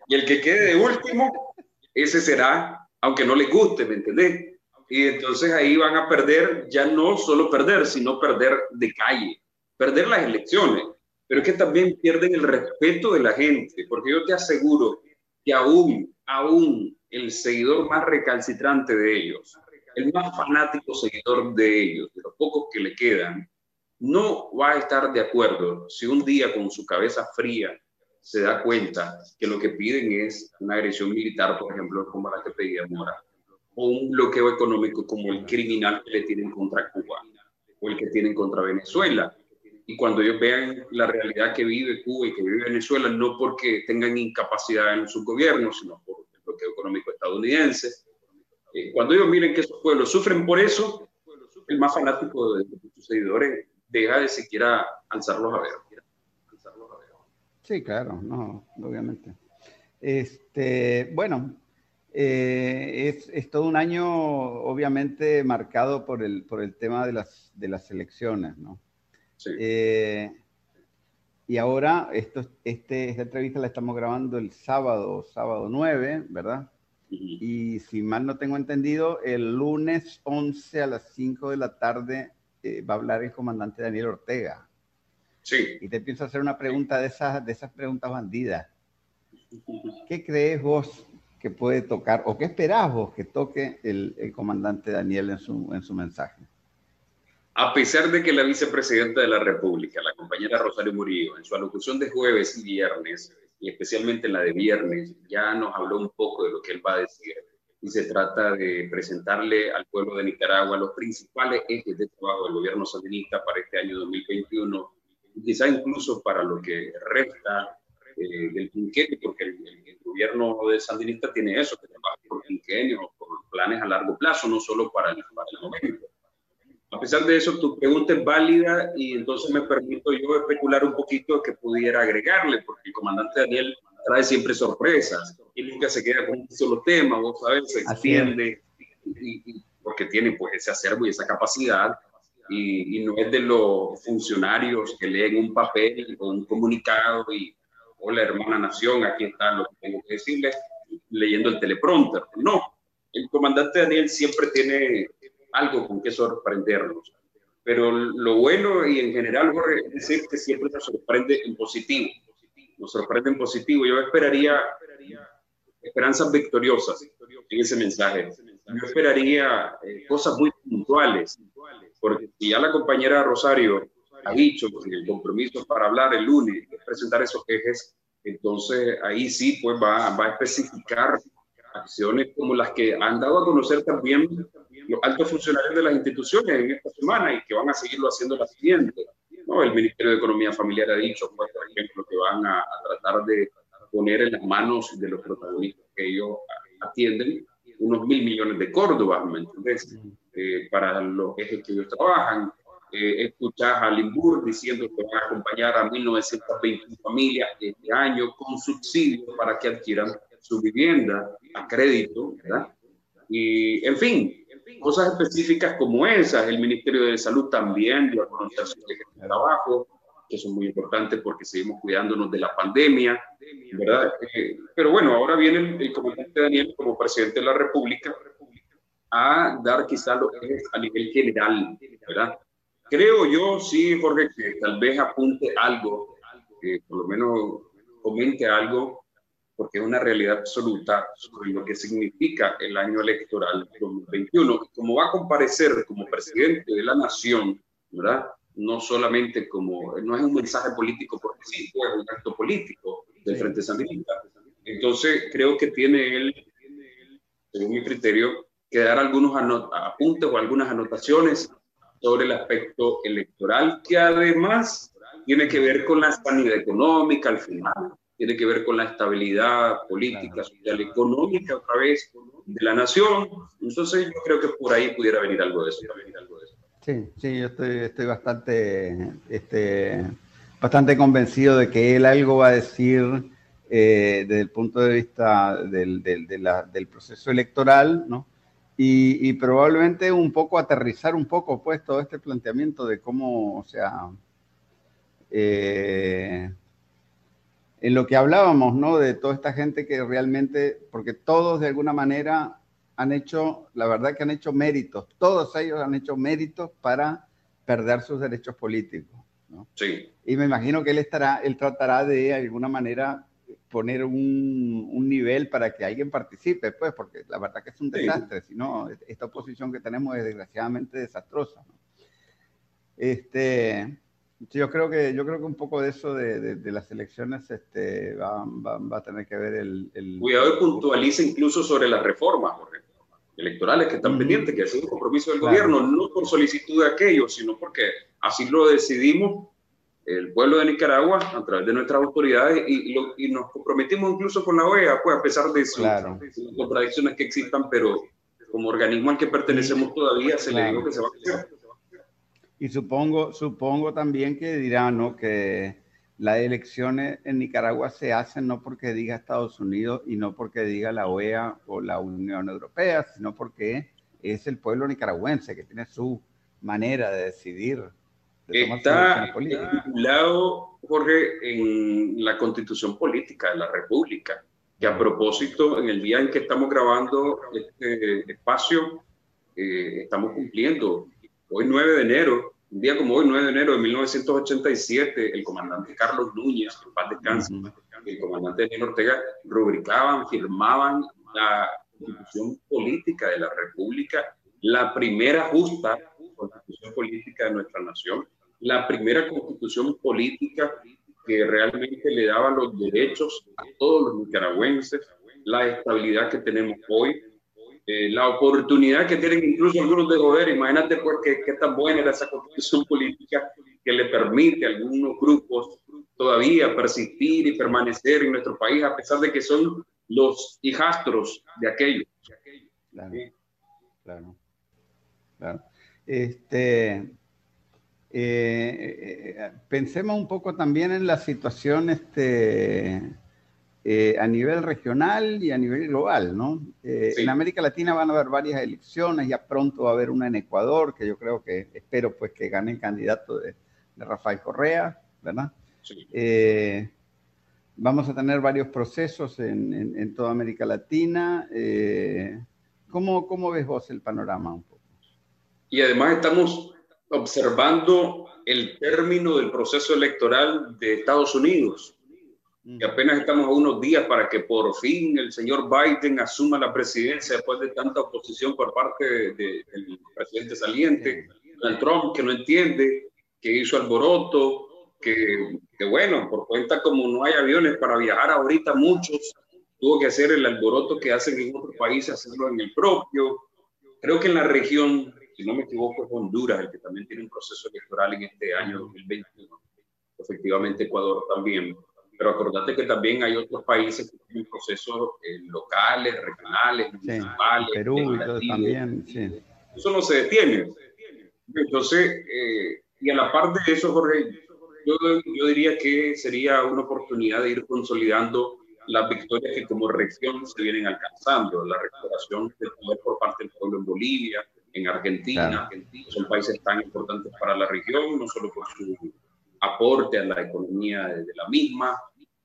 Y el que quede de último, ese será, aunque no le guste, ¿me entendés? Y entonces ahí van a perder, ya no solo perder, sino perder de calle, perder las elecciones. Pero es que también pierden el respeto de la gente, porque yo te aseguro que aún, aún el seguidor más recalcitrante de ellos, el más fanático seguidor de ellos, de los pocos que le quedan, no va a estar de acuerdo si un día con su cabeza fría se da cuenta que lo que piden es una agresión militar, por ejemplo, como la que pedía Mora, o un bloqueo económico como el criminal que le tienen contra Cuba, o el que tienen contra Venezuela y cuando ellos vean la realidad que vive Cuba y que vive Venezuela, no porque tengan incapacidad en sus gobiernos, sino por el bloqueo económico estadounidense, eh, cuando ellos miren que esos pueblos sufren por eso, el más fanático de, sus seguidores deja de siquiera alzarlos a ver. Sí, claro, no, obviamente. Este, bueno, eh, es, es, todo un año obviamente marcado por el, por el tema de las, de las elecciones, ¿no? Eh, y ahora, esto, este, esta entrevista la estamos grabando el sábado, sábado 9, ¿verdad? Y si mal no tengo entendido, el lunes 11 a las 5 de la tarde eh, va a hablar el comandante Daniel Ortega. Sí. Y te pienso hacer una pregunta de esas, de esas preguntas bandidas. ¿Qué crees vos que puede tocar o qué esperás vos que toque el, el comandante Daniel en su, en su mensaje? A pesar de que la vicepresidenta de la República, la compañera Rosario Murillo, en su alocución de jueves y viernes, y especialmente en la de viernes, ya nos habló un poco de lo que él va a decir. Y se trata de presentarle al pueblo de Nicaragua los principales ejes de trabajo del gobierno sandinista para este año 2021, y quizá incluso para lo que resta eh, del quinquenio, porque el, gobierno de sandinista tiene eso, que trabaja por quinquenio, por planes a largo plazo, no solo para el, para el momento. A pesar de eso, tu pregunta es válida y entonces me permito yo especular un poquito que pudiera agregarle, porque el comandante Daniel trae siempre sorpresas y nunca se queda con un solo tema, vos sabes, se extiende y, porque tiene pues ese acervo y esa capacidad y, no es de los funcionarios que leen un papel o un comunicado y hola hermana nación, aquí está lo que tengo que decirles, leyendo el teleprompter. No, el comandante Daniel siempre tiene algo con que sorprendernos. Pero lo bueno y en general, Jorge, es decir que siempre nos sorprende en positivo. Nos sorprende en positivo. Yo esperaría esperanzas victoriosas en ese mensaje. Yo esperaría eh, cosas muy puntuales, porque si ya la compañera Rosario ha dicho que el compromiso para hablar el lunes es presentar esos ejes, entonces ahí sí pues va, va a especificar acciones como las que han dado a conocer también los altos funcionarios de las instituciones en esta semana y que van a seguirlo haciendo la siguiente. ¿no? El Ministerio de Economía Familiar ha dicho, por ejemplo, que van a, tratar de poner en las manos de los protagonistas que ellos atienden unos mil millones de Córdoba, ¿me entiendes? Eh, para los ejes que ellos trabajan. Eh, a Limbur diciendo que van a acompañar a 1.920 familias este año con subsidios para que adquieran su vivienda a crédito, ¿verdad? Y, en fin, cosas específicas como esas. El Ministerio de Salud también dio a conocer de trabajo, que son muy importantes porque seguimos cuidándonos de la pandemia, ¿verdad? Eh, pero bueno, ahora viene el, comandante Daniel como presidente de la República a dar quizá lo que es a nivel general, ¿verdad? Creo yo, sí, Jorge, que tal vez apunte algo, por lo menos comente algo, porque es una realidad absoluta sobre lo que significa el año electoral 2021. Como va a comparecer como presidente de la nación, ¿verdad? No solamente como, no es un mensaje político porque sí, es un acto político del Frente Sandinista. Entonces, creo que tiene él, según mi criterio, que dar algunos apuntes o algunas anotaciones sobre el aspecto electoral, que además tiene que ver con la sanidad económica al final, tiene que ver con la estabilidad política, social, económica otra vez de la nación. Entonces yo creo que por ahí pudiera venir algo de eso. Sí, sí, yo estoy, estoy bastante, este, bastante convencido de que él algo va a decir eh, desde el punto de vista del, del, del proceso electoral, ¿no? Y, probablemente un poco aterrizar un poco pues todo este planteamiento de cómo, o sea, eh, en lo que hablábamos, ¿no? De toda esta gente que realmente, porque todos de alguna manera han hecho, la verdad que han hecho méritos, todos ellos han hecho méritos para perder sus derechos políticos. ¿no? Sí. Y me imagino que él estará, él tratará de alguna manera poner un, un, nivel para que alguien participe, pues, porque la verdad que es un desastre, si no, esta oposición que tenemos es desgraciadamente desastrosa. Este, yo creo que yo creo que un poco de eso de, de, las elecciones este, va, va, a tener que ver el, el... Cuidado y puntualiza incluso sobre las reformas electorales que están pendientes, que es un compromiso del gobierno, no por solicitud de aquellos, sino porque así lo decidimos el pueblo de Nicaragua a través de nuestras autoridades y, y nos comprometimos incluso con la OEA, pues a pesar de, sus contradicciones que existan, pero como organismo al que pertenecemos todavía se le dijo que se va a hacer. Y supongo, supongo también que dirán ¿no? que las elecciones en Nicaragua se hacen no porque diga Estados Unidos y no porque diga la OEA o la Unión Europea, sino porque es el pueblo nicaragüense que tiene su manera de decidir Está vinculado, Jorge, en la constitución política de la República, que a propósito, en el día en que estamos grabando este espacio, eh, estamos cumpliendo, hoy 9 de enero, un día como hoy, 9 de enero de 1987, el comandante Carlos Núñez, en paz descanse, y el comandante Daniel Ortega rubricaban, firmaban la constitución política de la República, la primera justa constitución política de nuestra nación, la primera constitución política que realmente le daba los derechos a todos los nicaragüenses, la estabilidad que tenemos hoy, eh, la oportunidad que tienen incluso algunos de joder. Imagínate pues qué, qué tan buena era esa constitución política que le permite a algunos grupos todavía persistir y permanecer en nuestro país a pesar de que son los hijastros de aquellos. Claro, claro, claro. Este, eh, eh, pensemos un poco también en la situación este, eh, a nivel regional y a nivel global, ¿no? En América Latina van a haber varias elecciones, ya pronto va a haber una en Ecuador, que yo creo que, espero pues que gane el candidato de, Rafael Correa, ¿verdad? vamos a tener varios procesos en, toda América Latina. ¿cómo, ¿Cómo ves vos el panorama un poco? Y además estamos observando el término del proceso electoral de Estados Unidos. Y apenas estamos a unos días para que por fin el señor Biden asuma la presidencia después de tanta oposición por parte del presidente saliente, Donald Trump, que no entiende, que hizo alboroto, que, que bueno, por cuenta como no hay aviones para viajar ahorita muchos, tuvo que hacer el alboroto que hacen en otros países, hacerlo en el propio. Creo que en la región si no me equivoco, es Honduras el que también tiene un proceso electoral en este año 2021. Efectivamente, Ecuador también. Pero acordate que también hay otros países que tienen procesos eh, locales, regionales, municipales. Perú y también, sí. Eso no se detiene. Entonces, eh, y a la parte de eso, Jorge, yo, yo diría que sería una oportunidad de ir consolidando las victorias que como región se vienen alcanzando, la recuperación del poder por parte del pueblo en Bolivia, en Argentina, son países tan importantes para la región, no solo por su aporte a la economía de, la misma,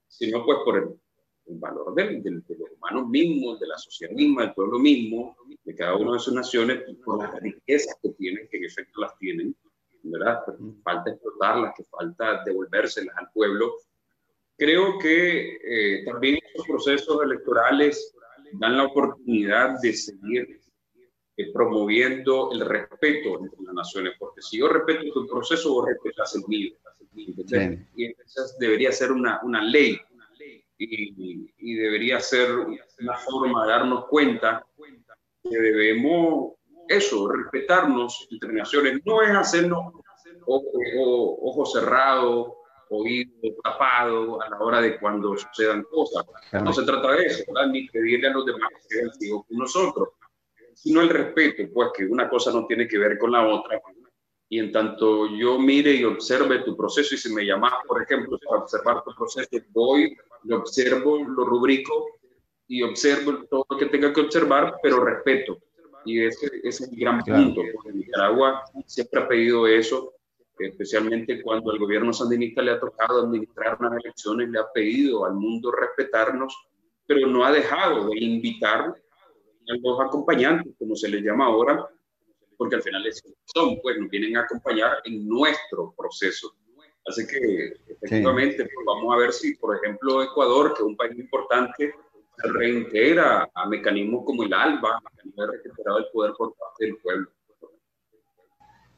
sino pues por el, valor de, de, los humanos mismos, de la sociedad misma, del pueblo mismo, de cada una de sus naciones, por las riquezas que tienen, que en efecto las tienen, ¿verdad? Pero falta explotarlas, que falta devolvérselas al pueblo. creo que eh, también estos procesos electorales dan la oportunidad de seguir eh, promoviendo el respeto entre las naciones, porque si yo respeto tu proceso, vos respetas el mío. Y debería ser una, una ley y, y, debería ser una forma de darnos cuenta que debemos eso, respetarnos entre naciones. No es hacernos ojos cerrados, oídos tapados a la hora de cuando sucedan cosas. No se trata de eso, ni pedirle a los demás que sean con nosotros, sino el respeto, pues que una cosa no tiene que ver con la otra. Y en tanto yo mire y observe tu proceso, y si me llamas, por ejemplo, para observar tu proceso, voy, lo observo, lo rubrico y observo todo lo que tenga que observar, pero respeto. Y ese, es el gran punto, porque Nicaragua siempre ha pedido eso, especialmente cuando el gobierno sandinista le ha tocado administrar unas elecciones, le ha pedido al mundo respetarnos, pero no ha dejado de invitar los acompañantes, como se les llama ahora, porque al final son, pues nos vienen a acompañar en nuestro proceso. Así que efectivamente pues, vamos a ver si, por ejemplo, Ecuador, que es un país importante, se reintegra a mecanismos como el ALBA, mecanismo de recuperado del poder por parte del pueblo.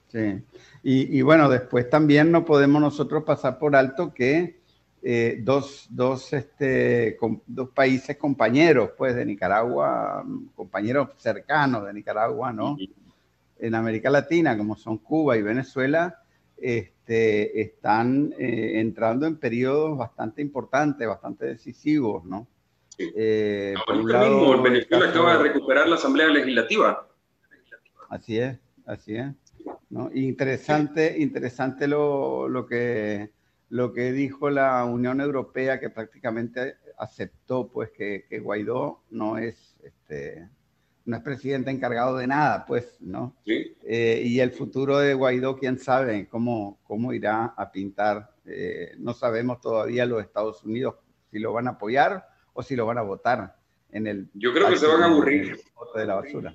Sí, y, bueno, después también no podemos nosotros pasar por alto que eh, dos, dos, este, dos países compañeros, pues, de Nicaragua, compañeros cercanos de Nicaragua, ¿no? En América Latina, como son Cuba y Venezuela, este, están eh, entrando en periodos bastante importantes, bastante decisivos, ¿no? Eh, por un lado, Venezuela acaba de recuperar la Asamblea Legislativa. Así es, así es. ¿no? Interesante, interesante lo, lo, que, lo que dijo la Unión Europea, que prácticamente aceptó pues, que, que Guaidó no es, este, no es presidente encargado de nada, pues, ¿no? Eh, y el futuro de Guaidó, quién sabe cómo, cómo irá a pintar. Eh, no sabemos todavía los Estados Unidos si lo van a apoyar o si lo van a votar en el... Yo creo que se van a aburrir. De la basura.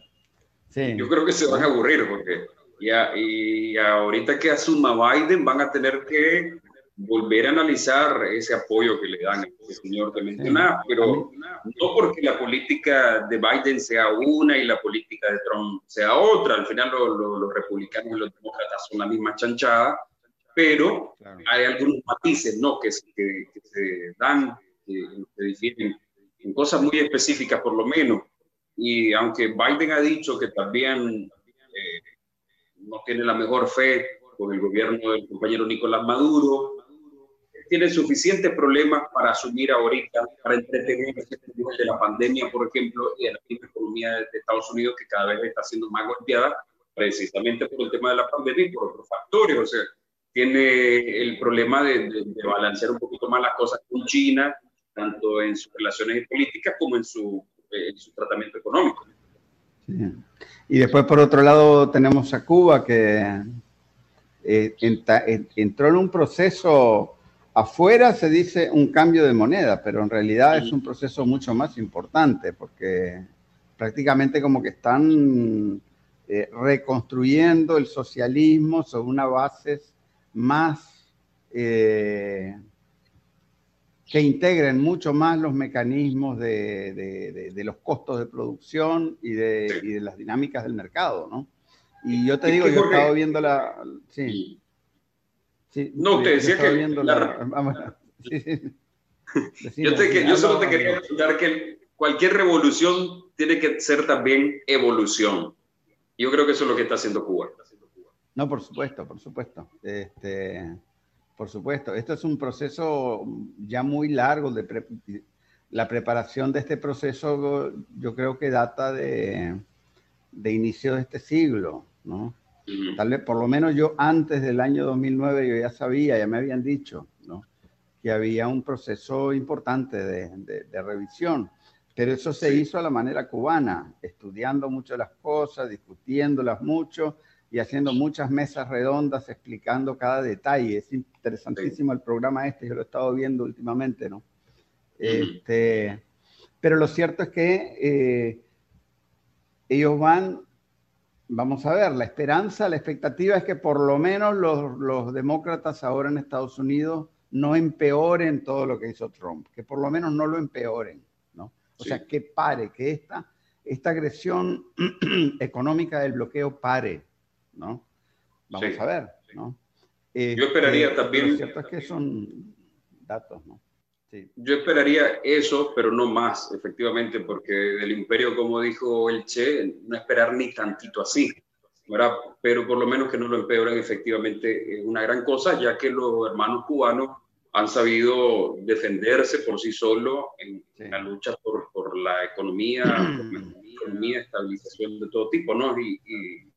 Sí. Yo creo que se van a aburrir porque ya, y ahorita que asuma Biden van a tener que volver a analizar ese apoyo que le dan al señor que mencionaba, pero no porque la política de Biden sea una y la política de Trump sea otra. Al final los republicanos y los demócratas son la misma chanchada, pero hay algunos matices ¿no? que, que, que se dan que, difieren en cosas muy específicas por lo menos. Y aunque Biden ha dicho que también eh, no tiene la mejor fe con el gobierno del compañero Nicolás Maduro, tiene suficientes problemas para asumir ahorita, para entretener de la pandemia, por ejemplo, y de la economía de Estados Unidos, que cada vez está siendo más golpeada, precisamente por el tema de la pandemia y por otros factores. O sea, tiene el problema de, de balancear un poquito más las cosas con China, tanto en sus relaciones políticas como en su, eh, su tratamiento económico. Y después, por otro lado, tenemos a Cuba que eh, entró en un proceso, afuera se dice un cambio de moneda, pero en realidad es un proceso mucho más importante porque prácticamente como que están eh, reconstruyendo el socialismo sobre unas bases más que integren mucho más los mecanismos de, los costos de producción y de, las dinámicas del mercado, ¿no? Y yo te digo, yo he estado viendo la... Sí. No, te decía que... La, yo, solo te quería contar que cualquier revolución tiene que ser también evolución. Yo creo que eso es lo que está haciendo Cuba. No, por supuesto, por supuesto. Este, por supuesto, esto es un proceso ya muy largo. De la preparación de este proceso yo creo que data de, de inicio de este siglo, ¿no? Tal vez, por lo menos yo antes del año 2009 yo ya sabía, ya me habían dicho, ¿no? Que había un proceso importante de, de revisión. Pero eso se hizo a la manera cubana, estudiando mucho las cosas, discutiéndolas mucho y haciendo muchas mesas redondas explicando cada detalle. Es interesantísimo el programa este, yo lo he estado viendo últimamente, ¿no? Este, pero lo cierto es que eh, ellos van, vamos a ver, la esperanza, la expectativa es que por lo menos los, los demócratas ahora en Estados Unidos no empeoren todo lo que hizo Trump, que por lo menos no lo empeoren, ¿no? O sea, que pare, que esta, esta agresión económica del bloqueo pare, ¿no? Vamos a ver, ¿no? Yo esperaría este, también... Lo cierto es que son datos, ¿no? Yo esperaría eso, pero no más, efectivamente, porque del imperio, como dijo el Che, no esperar ni tantito así, ¿verdad? Pero por lo menos que no lo empeoren, efectivamente, es una gran cosa, ya que los hermanos cubanos han sabido defenderse por sí solos en, la lucha por, por la economía, por economía, estabilización de todo tipo, ¿no? Y, y,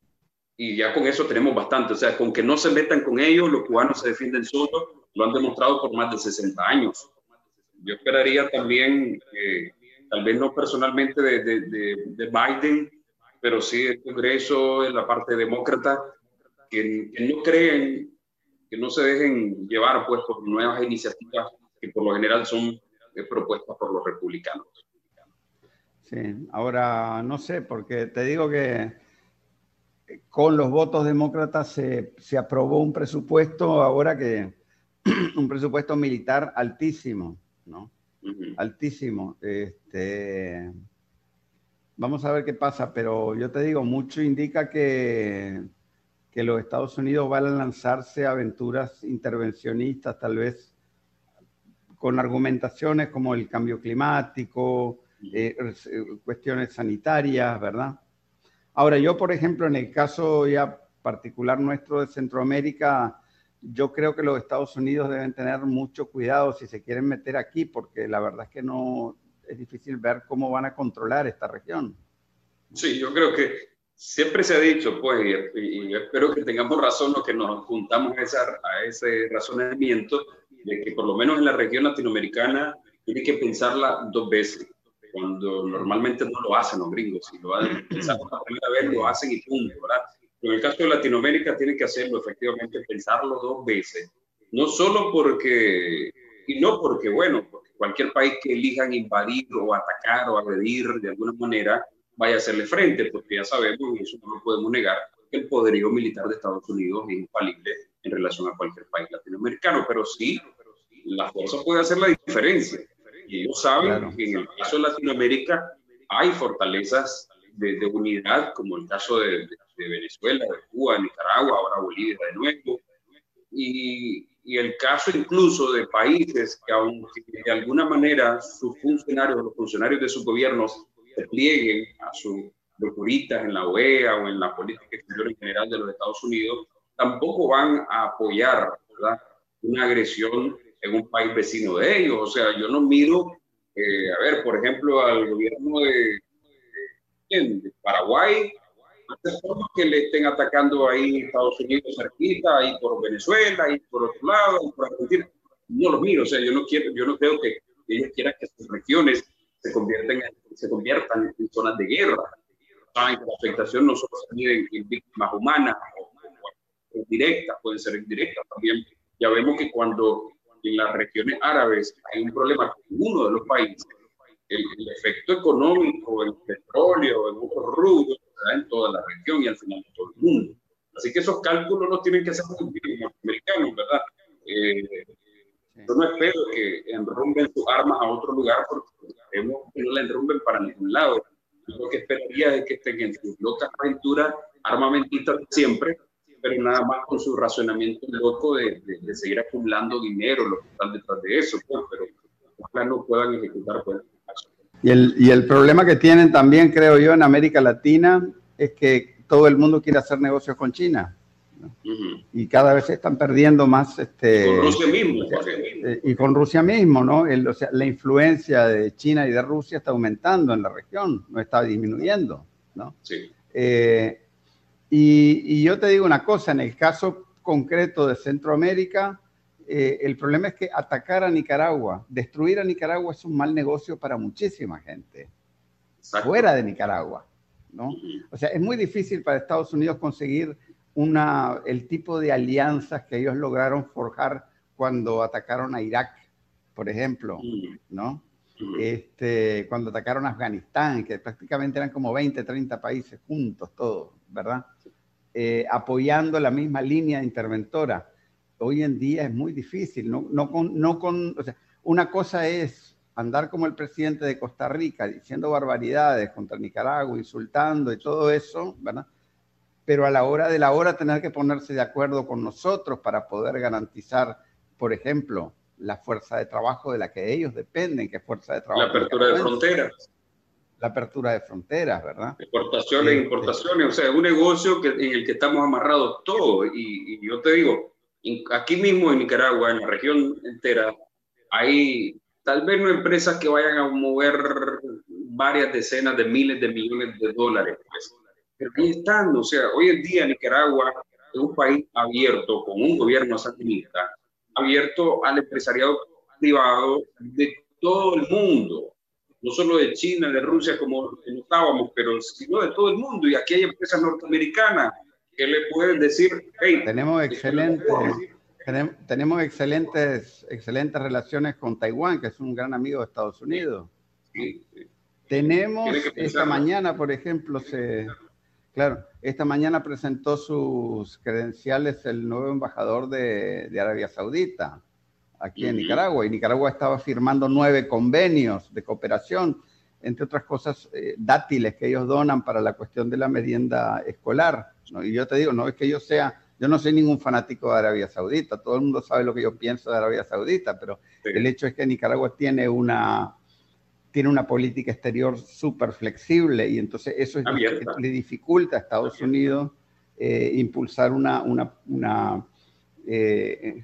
y, ya con eso tenemos bastante, o sea, con que no se metan con ellos, los cubanos se defienden solos, lo han demostrado por más de 60 años yo esperaría también, tal vez no personalmente de, de, de, Biden, pero sí del Congreso, en la parte demócrata, que, no creen, que no se dejen llevar pues, por nuevas iniciativas que por lo general son eh, propuestas por los republicanos. Sí, ahora no sé, porque te digo que con los votos demócratas se, se aprobó un presupuesto ahora que un presupuesto militar altísimo ¿no? Altísimo. Este, vamos a ver qué pasa, pero yo te digo, mucho indica que, que los Estados Unidos van a lanzarse a aventuras intervencionistas, tal vez con argumentaciones como el cambio climático, eh, cuestiones sanitarias, ¿verdad? Ahora, yo, por ejemplo, en el caso ya particular nuestro de Centroamérica, yo creo que los Estados Unidos deben tener mucho cuidado si se quieren meter aquí, porque la verdad es que no es difícil ver cómo van a controlar esta región. Sí, yo creo que siempre se ha dicho, pues, y, espero que tengamos razón los que nos juntamos a, esa, a ese razonamiento, de que por lo menos en la región latinoamericana tiene que pensarla dos veces, cuando normalmente no lo hacen los gringos, si lo pensar por la primera vez, lo hacen y punto, ¿verdad? En el caso de Latinoamérica tiene que hacerlo efectivamente, pensarlo dos veces. No solo porque, y no porque, bueno, porque cualquier país que elijan invadir o atacar o agredir de alguna manera vaya a hacerle frente, porque ya sabemos, y eso no lo podemos negar, que el poderío militar de Estados Unidos es infalible en relación a cualquier país latinoamericano, pero sí, la fuerza puede hacer la diferencia. Y ellos saben que en el caso de Latinoamérica hay fortalezas de, de unidad, como el caso de, de Venezuela, de Cuba, de Nicaragua, ahora Bolivia de nuevo. Y, y, el caso incluso de países que aunque de alguna manera sus funcionarios, los funcionarios de sus gobiernos se plieguen a sus locuritas en la OEA o en la política exterior en general de los Estados Unidos, tampoco van a apoyar una agresión en un país vecino de ellos. O sea, yo no miro, eh, a ver, por ejemplo, al gobierno de, de, de Paraguay que le estén atacando ahí Estados Unidos cerquita, ahí por Venezuela, ahí por otro lado, por Argentina. No los miro, o sea, yo no quiero, yo no creo que ellos quieran que sus regiones se conviertan, en, se conviertan en zonas de guerra. Saben que la afectación no solo se mide en, víctimas humanas o, directas, pueden ser indirectas también. Ya vemos que cuando en las regiones árabes hay un problema con uno de los países, el, el efecto económico, el petróleo, en otros rubros, en toda la región y al final en todo el mundo. Así que esos cálculos los tienen que hacer los americanos, ¿verdad? Eh, yo no espero que enrumben sus armas a otro lugar porque que no la enrumben para ningún lado. lo que esperaría es que estén en sus locas aventuras armamentistas siempre, pero nada más con su razonamiento loco de, de, seguir acumulando dinero, lo que están detrás de eso, pues, pero ojalá no puedan ejecutar pues, y el, y el problema que tienen también, creo yo, en América Latina es que todo el mundo quiere hacer negocios con China. Y cada vez se están perdiendo más. Este, con Rusia mismo. Eh, y con Rusia mismo, ¿no? El, o sea, la influencia de China y de Rusia está aumentando en la región, no está disminuyendo, ¿no? Sí. Eh, y, y, yo te digo una cosa, en el caso concreto de Centroamérica, eh, el problema es que atacar a Nicaragua, destruir a Nicaragua es un mal negocio para muchísima gente. Fuera de Nicaragua, ¿no? O sea, es muy difícil para Estados Unidos conseguir una, el tipo de alianzas que ellos lograron forjar cuando atacaron a Irak, por ejemplo, ¿no? Este, cuando atacaron a Afganistán, que prácticamente eran como 20, 30 países juntos, todos, ¿verdad? Eh, apoyando la misma línea interventora hoy en día es muy difícil. No, no con, no con, o sea, una cosa es andar como el presidente de Costa Rica diciendo barbaridades contra Nicaragua, insultando y todo eso, ¿verdad? Pero a la hora de la hora tener que ponerse de acuerdo con nosotros para poder garantizar, por ejemplo, la fuerza de trabajo de la que ellos dependen, que es fuerza de trabajo. La apertura de fronteras. La apertura de fronteras, ¿verdad? Exportaciones, e importaciones, o sea, es un negocio que, en el que estamos amarrados todos. Y, y yo te digo, aquí mismo en Nicaragua, en la región entera, hay tal vez no empresas que vayan a mover varias decenas de miles de millones de dólares, pues. pero ahí están, o sea, hoy en día Nicaragua es un país abierto, con un gobierno sandinista, abierto al empresariado privado de todo el mundo, no solo de China, de Rusia, como notábamos, pero sino de todo el mundo. Y aquí hay empresas norteamericanas que le pueden decir, hey, tenemos excelentes, tenemos, excelentes, excelentes relaciones con Taiwán, que es un gran amigo de Estados Unidos. Tenemos esta mañana, por ejemplo, se, claro, esta mañana presentó sus credenciales el nuevo embajador de, Arabia Saudita aquí en Nicaragua y Nicaragua estaba firmando nueve convenios de cooperación, entre otras cosas eh, dátiles que ellos donan para la cuestión de la merienda escolar. Y yo te digo, no es que yo sea, yo no soy ningún fanático de Arabia Saudita, todo el mundo sabe lo que yo pienso de Arabia Saudita, pero el hecho es que Nicaragua tiene una, tiene una política exterior súper flexible y entonces eso es le dificulta a Estados Unidos eh, impulsar una, una, una, eh,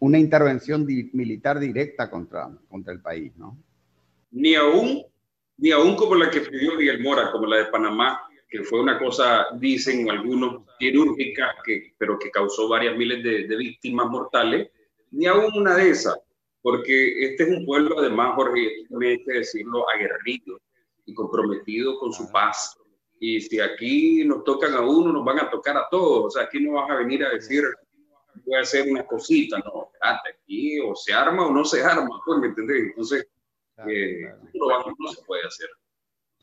una intervención militar directa contra, contra el país, ¿no? Ni aún, ni aún como la que pidió Miguel Mora, como la de Panamá, que fue una cosa, dicen algunos, quirúrgica, que, pero que causó varias miles de, víctimas mortales, ni aún una de esas, porque este es un pueblo, además, Jorge, hay que decirlo, aguerrido y comprometido con su paz. Y si aquí nos tocan a uno, nos van a tocar a todos. O sea, aquí no vas a venir a decir, voy a hacer una cosita, no, aquí o se arma o no se arma, pues, ¿me entendés? Entonces, eh, No, se puede hacer.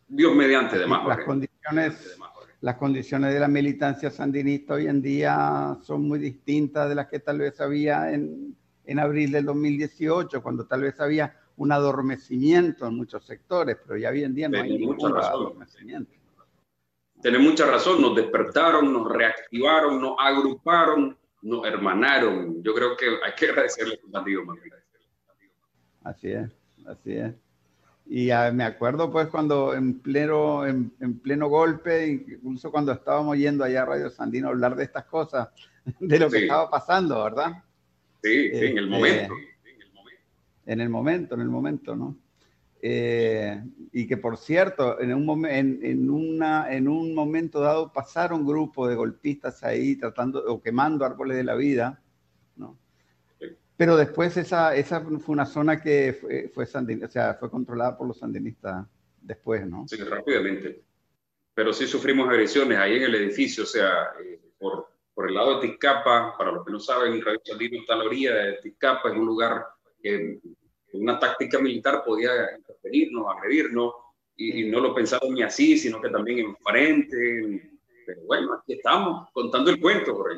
Dios mediante, además. Las condiciones, las condiciones de la militancia sandinista hoy en día son muy distintas de las que tal vez había en, en abril del 2018, cuando tal vez había un adormecimiento en muchos sectores, pero ya hoy en día no hay ningún adormecimiento. Tiene mucha razón, nos despertaron, nos reactivaron, nos agruparon, nos hermanaron. Yo creo que hay que agradecerle a Dios, Así es, así es. Y me acuerdo pues cuando en pleno, en, pleno golpe, incluso cuando estábamos yendo allá a Radio Sandino a hablar de estas cosas, de lo que estaba pasando, ¿verdad? Sí, sí, en el momento. En el momento, en el momento, ¿no? Eh, y que por cierto, en un, en, en, una, en un momento dado pasaron un grupo de golpistas ahí tratando o quemando árboles de la vida. Pero después esa, esa fue una zona que fue, fue, o sea, fue controlada por los sandinistas después, ¿no? Sí, rápidamente. Pero sí sufrimos agresiones ahí en el edificio, o sea, eh, por, por, el lado de Tizcapa, para los que no saben, Radio Sandino está a la orilla de Tizcapa, es un lugar que una táctica militar podía interferirnos, agredirnos, y, no lo pensaba ni así, sino que también en frente. Pero bueno, aquí estamos contando el cuento, porque,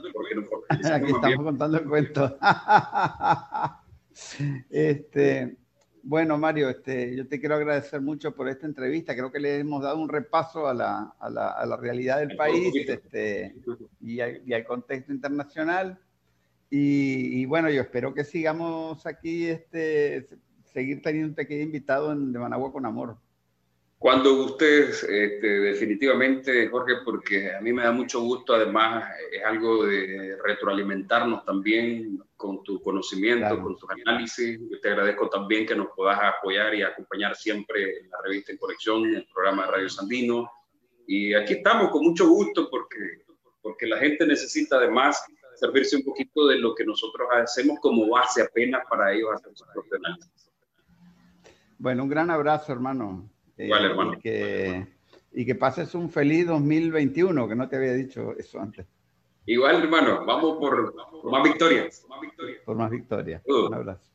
Aquí estamos contando el cuento. este, bueno, Mario, este, yo te quiero agradecer mucho por esta entrevista. Creo que le hemos dado un repaso a la, a la, a la realidad del país este, y, y, al contexto internacional. Y, y, bueno, yo espero que sigamos aquí este, seguir teniendo un pequeño invitado en De Managua con Amor. Cuando ustedes, este, definitivamente, Jorge, porque a mí me da mucho gusto, además es algo de retroalimentarnos también con tu conocimiento, con tus análisis. Yo te agradezco también que nos puedas apoyar y acompañar siempre en la revista En Conexión, en el programa de Radio Sandino. Y aquí estamos con mucho gusto porque, porque la gente necesita además servirse un poquito de lo que nosotros hacemos como base apenas para ellos hacer sus propios análisis. Bueno, un gran abrazo, hermano. Igual, eh, hermano. Y que, y que pases un feliz 2021, que no te había dicho eso antes. Igual, hermano, vamos por, más victorias. Por más victorias. Un abrazo.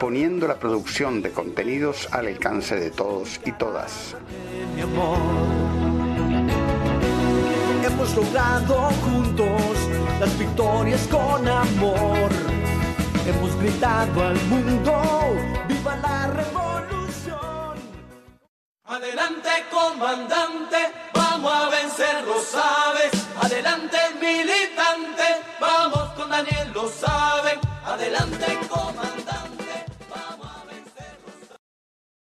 poniendo la producción de contenidos al alcance de todos y todas. Hemos logrado juntos las victorias con amor. Hemos gritado al mundo, viva la revolución. Adelante comandante, vamos a vencer, lo sabes. Adelante militante, vamos con Daniel, lo saben. Adelante comandante.